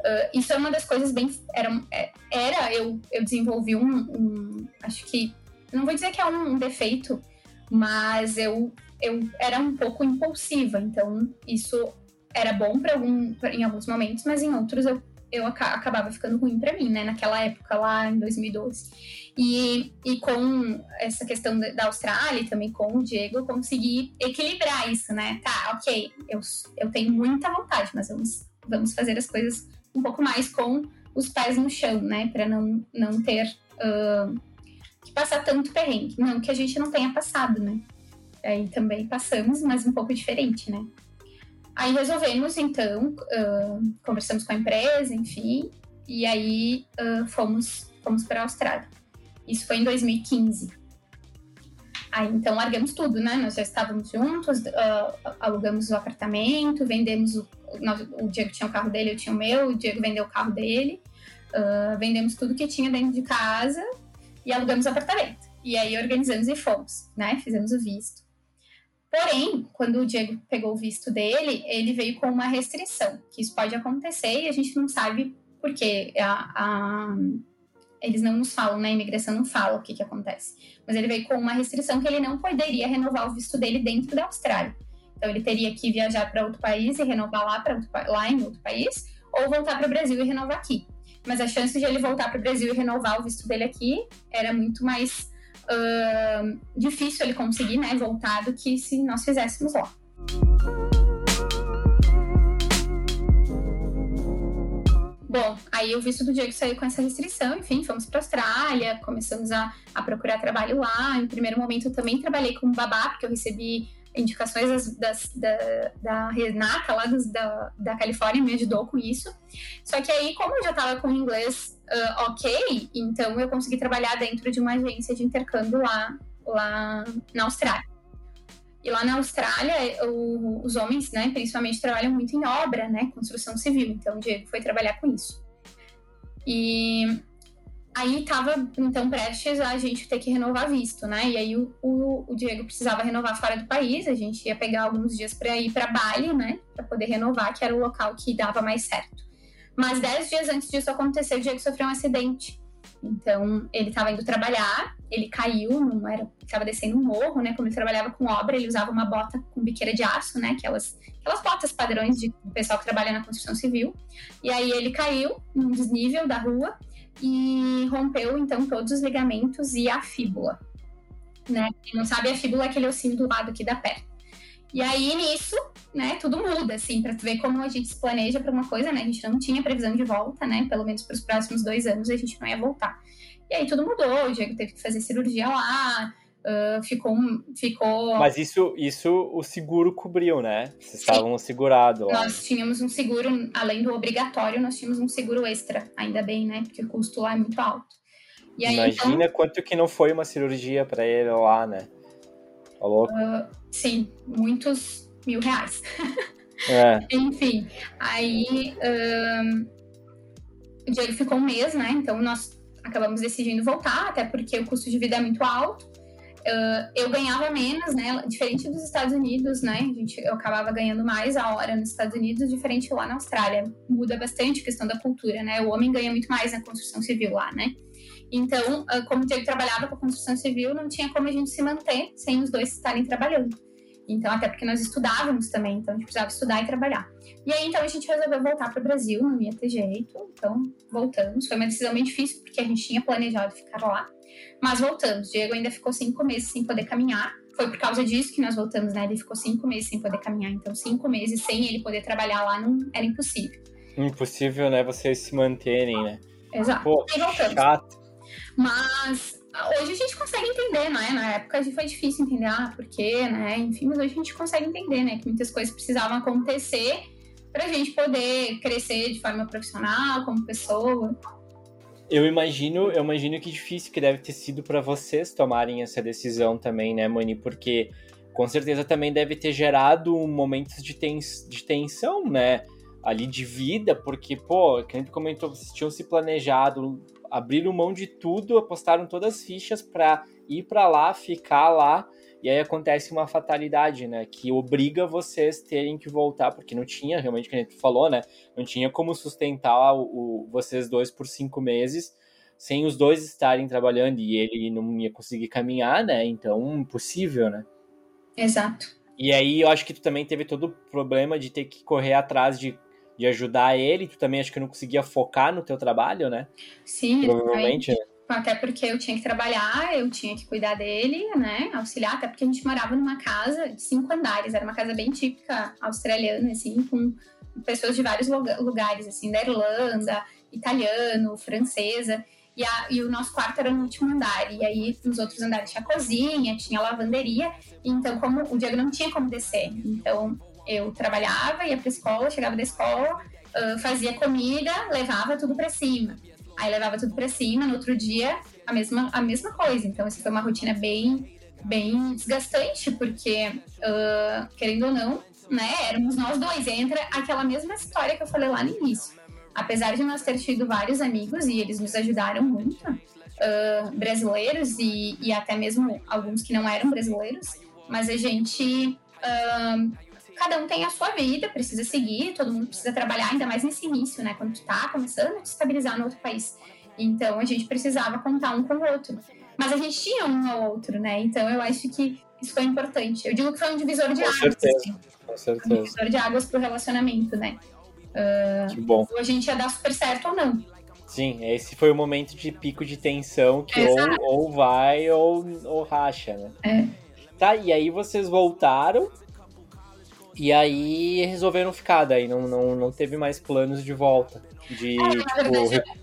Uh, isso é uma das coisas bem. Era, é, era eu, eu desenvolvi um, um, Acho que. Não vou dizer que é um, um defeito, mas eu, eu era um pouco impulsiva, então isso era bom para algum, em alguns momentos, mas em outros eu eu acabava ficando ruim para mim, né? Naquela época lá em 2012. E, e com essa questão da Austrália e também com o Diego, eu consegui equilibrar isso, né? Tá, ok, eu, eu tenho muita vontade, mas vamos, vamos fazer as coisas um pouco mais com os pés no chão, né? Para não, não ter uh, que passar tanto perrengue. Não que a gente não tenha passado, né? Aí também passamos, mas um pouco diferente, né? Aí resolvemos, então, uh, conversamos com a empresa, enfim, e aí uh, fomos, fomos para a Austrália. Isso foi em 2015. Aí então largamos tudo, né? Nós já estávamos juntos, uh, alugamos o apartamento, vendemos o, nós, o Diego tinha o carro dele, eu tinha o meu, o Diego vendeu o carro dele, uh, vendemos tudo que tinha dentro de casa e alugamos o apartamento. E aí organizamos e fomos, né? Fizemos o visto. Porém, quando o Diego pegou o visto dele, ele veio com uma restrição, que isso pode acontecer e a gente não sabe por quê. A, a, eles não nos falam, né? A imigração não fala o que, que acontece. Mas ele veio com uma restrição que ele não poderia renovar o visto dele dentro da Austrália. Então ele teria que viajar para outro país e renovar lá, outro, lá em outro país, ou voltar para o Brasil e renovar aqui. Mas a chance de ele voltar para o Brasil e renovar o visto dele aqui era muito mais uh, difícil ele conseguir, né, voltar do que se nós fizéssemos lá. Bom, aí o visto do Diego saiu com essa restrição, enfim, fomos para a Austrália, começamos a, a procurar trabalho lá. Em primeiro momento eu também trabalhei como babá, porque eu recebi indicações das, das, da, da, Renata lá dos, da, da Califórnia me ajudou com isso. Só que aí, como eu já estava com inglês uh, ok, então eu consegui trabalhar dentro de uma agência de intercâmbio lá, lá na Austrália. E lá na Austrália, o, os homens, né, principalmente, trabalham muito em obra, né, construção civil. Então, o Diego foi trabalhar com isso. E Aí tava, então, prestes a gente ter que renovar visto, né? E aí o, o, o Diego precisava renovar fora do país, a gente ia pegar alguns dias para ir para Bali, né? Para poder renovar, que era o local que dava mais certo. Mas dez dias antes disso acontecer, o Diego sofreu um acidente. Então, ele estava indo trabalhar, ele caiu, não era, estava descendo um morro, né? Como ele trabalhava com obra, ele usava uma bota com biqueira de aço, né? Aquelas, aquelas botas padrões de pessoal que trabalha na construção civil. E aí ele caiu num desnível da rua e rompeu então todos os ligamentos e a fíbula. Né? Quem não sabe, a fíbula é aquele ossinho do lado aqui da perna. E aí nisso, né, tudo muda, assim, para ver como a gente se planeja para uma coisa, né? A gente não tinha previsão de volta, né? Pelo menos para os próximos dois anos a gente não ia voltar. E aí tudo mudou, o Diego teve que fazer cirurgia lá, Uh, ficou, ficou. Mas isso, isso o seguro cobriu, né? Vocês estavam segurados lá. Nós tínhamos um seguro, além do obrigatório, nós tínhamos um seguro extra, ainda bem, né? Porque o custo lá é muito alto. Aí, Imagina então... quanto que não foi uma cirurgia para ele lá, né? Tá louco? Uh, sim, muitos mil reais. É. Enfim, aí um, o Diego ficou um mês, né? Então nós acabamos decidindo voltar, até porque o custo de vida é muito alto. Uh, eu ganhava menos, né? Diferente dos Estados Unidos, né? A gente, eu acabava ganhando mais a hora nos Estados Unidos, diferente lá na Austrália. Muda bastante a questão da cultura, né? O homem ganha muito mais na construção civil lá, né? Então, ah, como o Diego trabalhava com a construção civil, não tinha como a gente se manter sem os dois estarem trabalhando. Então, até porque nós estudávamos também, então a gente precisava estudar e trabalhar. E aí, então, a gente resolveu voltar para o Brasil, não ia ter jeito. Então, voltamos. Foi uma decisão bem difícil, porque a gente tinha planejado ficar lá. Mas voltamos. Diego ainda ficou cinco meses sem poder caminhar. Foi por causa disso que nós voltamos, né? Ele ficou cinco meses sem poder caminhar. Então, cinco meses sem ele poder trabalhar lá não era impossível. Impossível, né? Vocês se manterem, né? Exato. Pô, e voltamos. chato. Mas hoje a gente consegue entender, né? Na época foi difícil entender, ah, por quê, né? Enfim, mas hoje a gente consegue entender, né? Que muitas coisas precisavam acontecer para a gente poder crescer de forma profissional, como pessoa. Eu imagino, eu imagino que difícil que deve ter sido para vocês tomarem essa decisão também, né, Mani? Porque com certeza também deve ter gerado momentos de, tens, de tensão, né? Ali de vida, porque, pô, que a gente comentou, vocês tinham se planejado, abriram mão de tudo, apostaram todas as fichas para ir para lá, ficar lá, e aí acontece uma fatalidade, né? Que obriga vocês terem que voltar, porque não tinha, realmente, que a gente falou, né? Não tinha como sustentar o, o, vocês dois por cinco meses sem os dois estarem trabalhando e ele não ia conseguir caminhar, né? Então, impossível, né? Exato. E aí eu acho que tu também teve todo o problema de ter que correr atrás de de ajudar ele. Tu também acho que não conseguia focar no teu trabalho, né? Sim, provavelmente. Até porque eu tinha que trabalhar, eu tinha que cuidar dele, né? Auxiliar, até porque a gente morava numa casa de cinco andares, era uma casa bem típica australiana, assim, com pessoas de vários lugares, assim, da Irlanda, italiano, francesa. E, a, e, o nosso quarto era no último andar. E aí, nos outros andares tinha cozinha, tinha lavanderia. Então, como o Diego não tinha como descer. Então, eu trabalhava, ia pra escola, chegava da escola, uh, fazia comida, levava tudo para cima. Aí levava tudo para cima, no outro dia a mesma, a mesma coisa. Então, essa foi uma rotina bem, bem desgastante, porque, uh, querendo ou não, né, éramos nós dois. Entra aquela mesma história que eu falei lá no início. Apesar de nós ter tido vários amigos e eles nos ajudaram muito, uh, brasileiros e, e até mesmo alguns que não eram brasileiros, mas a gente uh, cada um tem a sua vida, precisa seguir, todo mundo precisa trabalhar, ainda mais nesse início, né? Quando tu tá começando a te estabilizar no outro país. Então a gente precisava contar um com o outro. Mas a gente tinha um ao outro, né? Então eu acho que isso foi importante. Eu digo que foi um divisor de com águas. Certeza, assim. Com certeza. Um divisor de águas pro relacionamento, né? Uh, que bom. a gente ia dar super certo ou não. Sim, esse foi o momento de pico de tensão que ou, ou vai ou, ou racha, né? É. Tá, e aí vocês voltaram e aí resolveram ficar, daí não, não, não teve mais planos de volta. De, é, tipo, verdade,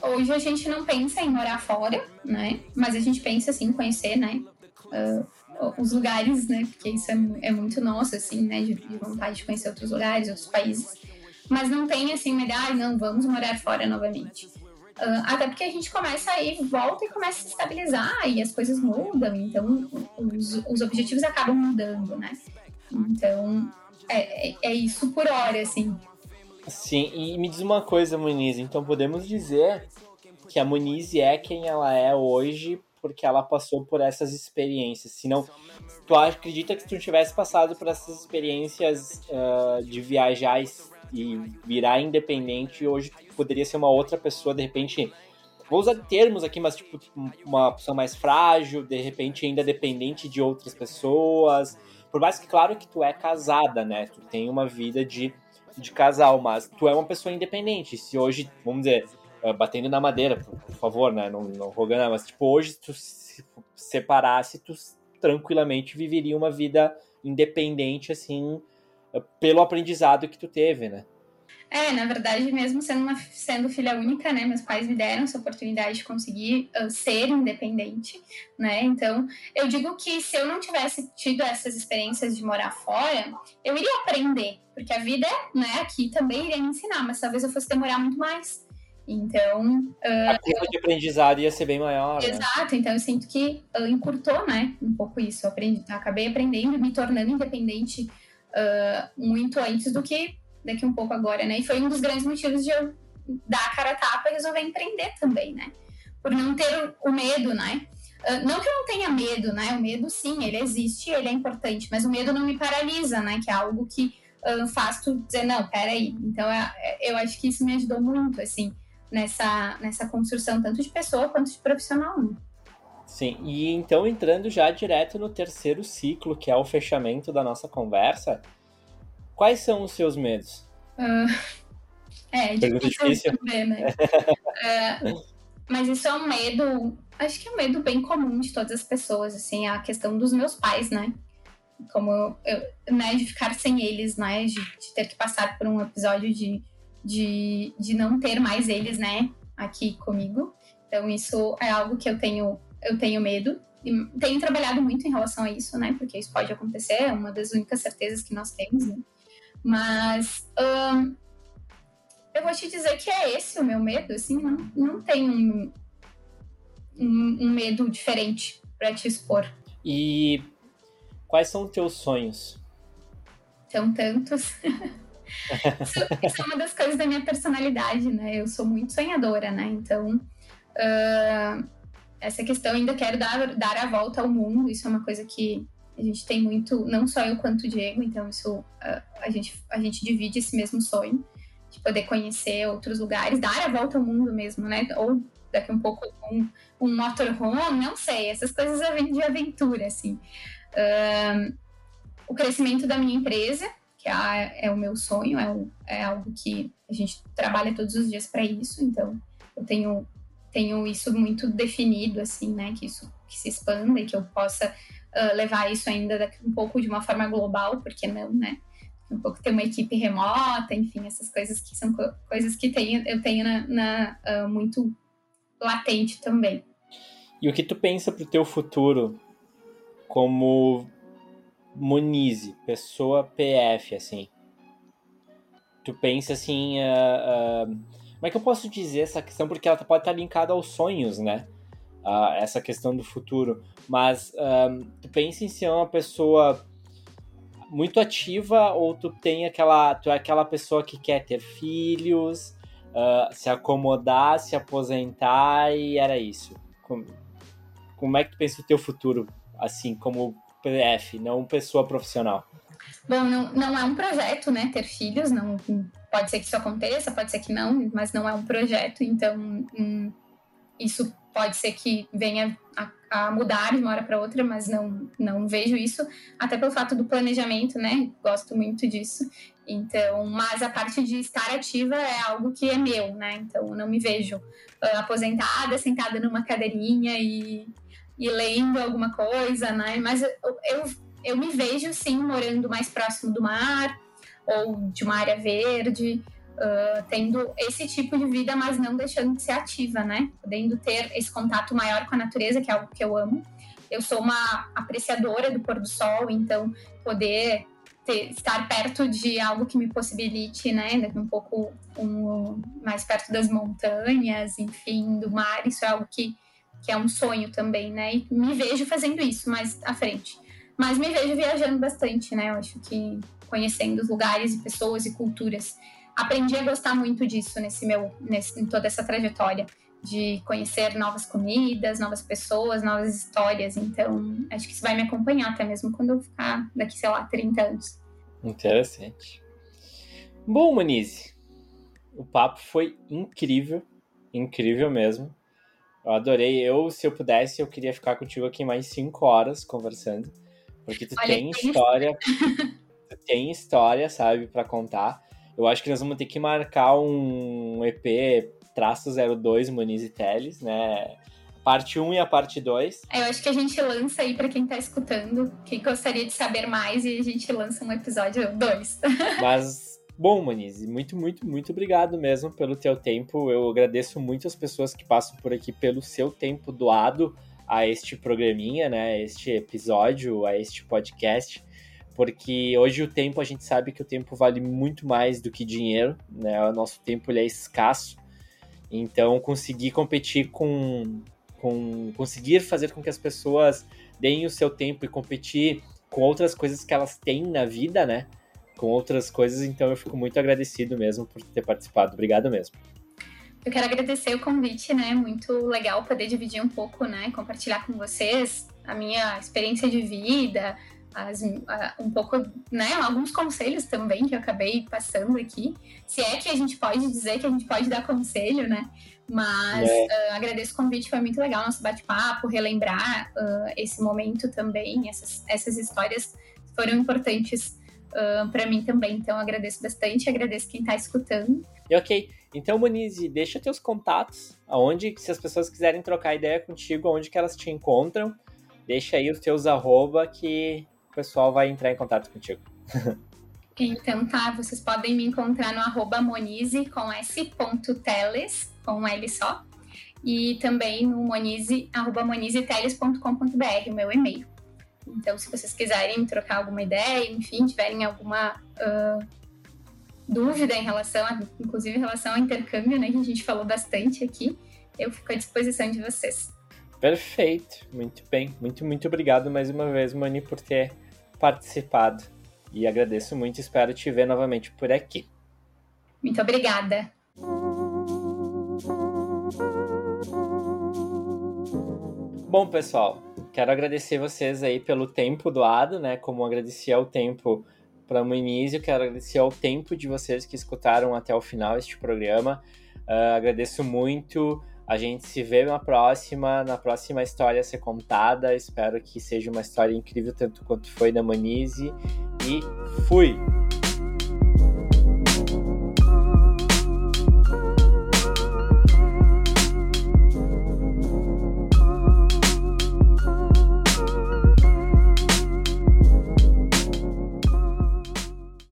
hoje a gente não pensa em morar fora, né? Mas a gente pensa assim, conhecer, né? Uh, os lugares, né? Porque isso é, é muito nosso, assim, né? De, de, vontade de conhecer outros lugares, outros países. Mas não tem assim, ah, não, vamos morar fora novamente. Uh, até porque a gente começa aí, volta e começa a se estabilizar e as coisas mudam, então os, os objetivos acabam mudando, né? Então, é, é, isso por hora, assim. Sim, e me diz uma coisa, Muniz. Então podemos dizer que a Muniz é quem ela é hoje porque ela passou por essas experiências. Se não, tu acredita que se tu tivesse passado por essas experiências uh, de viajar e virar independente, hoje poderia ser uma outra pessoa, de repente. Vou usar termos aqui, mas tipo, uma pessoa mais frágil, de repente ainda dependente de outras pessoas, por mais que, claro, que tu é casada, né? Tu tem uma vida de, de casal, mas tu é uma pessoa independente. Se hoje, vamos dizer, uh, batendo na madeira, por, favor, né? Não, não rogando, mas tipo, hoje tu se separasse, tu tranquilamente viveria uma vida independente, assim, uh, pelo aprendizado que tu teve, né? É, na verdade, mesmo sendo, uma, sendo filha única, né, meus pais me deram essa oportunidade de conseguir uh, ser independente, né, então eu digo que se eu não tivesse tido essas experiências de morar fora, eu iria aprender, porque a vida, né, aqui também iria me ensinar, mas talvez eu fosse demorar muito mais. Então. Uh, a curva de aprendizado ia ser bem maior. Né? Exato, né? então eu sinto que uh, encurtou, né, um pouco isso. Eu aprendi, acabei aprendendo, me tornando independente uh, muito antes do que daqui um pouco agora, né? E foi um dos grandes motivos de eu dar a cara a tapa e resolver empreender também, né? Por não ter o medo, né? Uh, não que eu não tenha medo, né? O medo, sim, ele existe, ele é importante, mas o medo não me paralisa, né? Que é algo que uh, faz tu dizer, não, peraí. Então, eu, eu acho que isso me ajudou muito, assim. nessa, nessa construção, tanto de pessoa quanto de profissional. Né? Sim, e então entrando já direto no terceiro ciclo, que é o fechamento da nossa conversa, quais são os seus medos? Uh, é, Pergunta difícil. Saber, né? uh, mas isso é um medo, acho que é um medo bem comum de todas as pessoas, assim, a questão dos meus pais, né? Como eu, né, de ficar sem eles, né? De, de ter que passar por um episódio de, de, de não ter mais eles, né? Aqui comigo. Então, isso é algo que eu tenho eu tenho medo. E tenho trabalhado muito em relação a isso, né? Porque isso pode acontecer, é uma das únicas certezas que nós temos, né? Mas hum, eu vou te dizer que é esse o meu medo, assim, não, não tenho um, um, um medo diferente para te expor. E quais são os teus sonhos? São tantos. isso, isso, é uma das coisas da minha personalidade, né? Eu sou muito sonhadora, né? Então, uh, essa questão ainda quero dar, dar a volta ao mundo. Isso é uma coisa que a gente tem muito, não só eu quanto o Diego, então isso a, a gente, a gente divide esse mesmo sonho de poder conhecer outros lugares, dar a volta ao mundo mesmo, né? Ou daqui um pouco um, um motorhome, não sei, essas coisas de aventura, assim. Um, o crescimento da minha empresa, que é, é o meu sonho, é, o, é algo que a gente trabalha todos os dias para isso, então eu tenho tenho isso muito definido, assim, né? Que isso que se expanda e que eu possa uh, levar isso ainda daqui um pouco de uma forma global, porque não, né? Um pouco ter uma equipe remota, enfim, essas coisas que são co coisas que tenho, eu tenho na, na uh, muito latente também. E o que tu pensa pro teu futuro como Monize, pessoa PF, assim? Tu pensa assim, uh, uh como é que eu posso dizer essa questão? Porque ela pode estar linkada aos sonhos, né? Uh, essa questão do futuro. Mas um, tu pensa em ser uma pessoa muito ativa ou tu tem aquela. Tu é aquela pessoa que quer ter filhos, uh, se acomodar, se aposentar e era isso. Como, como é que tu pensa o teu futuro, assim, como PF, não pessoa profissional? Bom, não, não é um projeto, né, ter filhos, não pode ser que isso aconteça, pode ser que não, mas não é um projeto, então hum, isso pode ser que venha a, a, mudar de uma hora para outra, mas não, não vejo isso, até pelo fato do planejamento, né? Gosto muito disso. Então, mas a parte de estar ativa é algo que é meu, né? Então, não me vejo uh, aposentada, sentada numa cadeirinha e, e lendo alguma coisa, né? Mas eu, eu, eu me vejo, sim, morando mais próximo do mar, ou de uma área verde, uh, tendo esse tipo de vida, mas não deixando de ser ativa, né? Podendo ter esse contato maior com a natureza, que é algo que eu amo. Eu sou uma apreciadora do pôr do sol, então poder ter, estar perto de algo que me possibilite, né, um pouco um, mais perto das montanhas, enfim, do mar, isso é algo que, que é um sonho também, né? E me vejo fazendo isso mais à frente. Mas me vejo viajando bastante, né? Eu acho que conhecendo lugares e pessoas e culturas. Aprendi a gostar muito disso nesse meu, nesse, em toda essa trajetória de conhecer novas comidas, novas pessoas, novas histórias. Então, acho que isso vai me acompanhar até mesmo quando eu ficar daqui, sei lá, 30 anos. Interessante. Bom, Manize, o papo foi incrível, incrível mesmo. Eu adorei. Eu, se eu pudesse, eu queria ficar contigo aqui mais cinco horas conversando, porque tu Olha, tem história. tem história, sabe, para contar. Eu acho que nós vamos ter que marcar um EP traço 02 Muniz e Teles, né? Parte 1 e a parte 2. Eu acho que a gente lança aí para quem tá escutando, quem gostaria de saber mais, e a gente lança um episódio 2. Mas, bom, Muniz, muito, muito, muito obrigado mesmo pelo teu tempo. Eu agradeço muito as pessoas que passam por aqui pelo seu tempo doado a este programinha, né? A este episódio, a este podcast porque hoje o tempo a gente sabe que o tempo vale muito mais do que dinheiro, né? O nosso tempo ele é escasso. Então, conseguir competir com, com conseguir fazer com que as pessoas deem o seu tempo e competir com outras coisas que elas têm na vida, né? Com outras coisas, então eu fico muito agradecido mesmo por ter participado. Obrigado mesmo. Eu quero agradecer o convite, né? Muito legal poder dividir um pouco, né? Compartilhar com vocês a minha experiência de vida, as, um pouco, né, alguns conselhos também que eu acabei passando aqui. Se é que a gente pode dizer que a gente pode dar conselho, né? Mas é. uh, agradeço o convite, foi muito legal nosso bate-papo, relembrar uh, esse momento também, essas, essas histórias foram importantes uh, para mim também. Então agradeço bastante, agradeço quem está escutando. E ok, então Monize, deixa teus contatos, aonde, se as pessoas quiserem trocar ideia contigo, onde que elas te encontram, deixa aí os teus arroba que pessoal vai entrar em contato contigo. Então tá, vocês podem me encontrar no arroba monize com s.teles, com um L só, e também no monize, arroba monizeteles.com.br, o meu e-mail. Então, se vocês quiserem trocar alguma ideia, enfim, tiverem alguma uh, dúvida em relação, a, inclusive em relação ao intercâmbio, né, que a gente falou bastante aqui, eu fico à disposição de vocês. Perfeito, muito bem. Muito, muito obrigado mais uma vez, Mani, por ter participado. E agradeço muito, espero te ver novamente por aqui. Muito obrigada. Bom, pessoal, quero agradecer vocês aí pelo tempo doado, né? Como agradeci ao tempo para o início, quero agradecer ao tempo de vocês que escutaram até o final este programa. Uh, agradeço muito. A gente se vê na próxima, na próxima história a ser contada. Espero que seja uma história incrível tanto quanto foi da Manize. E fui!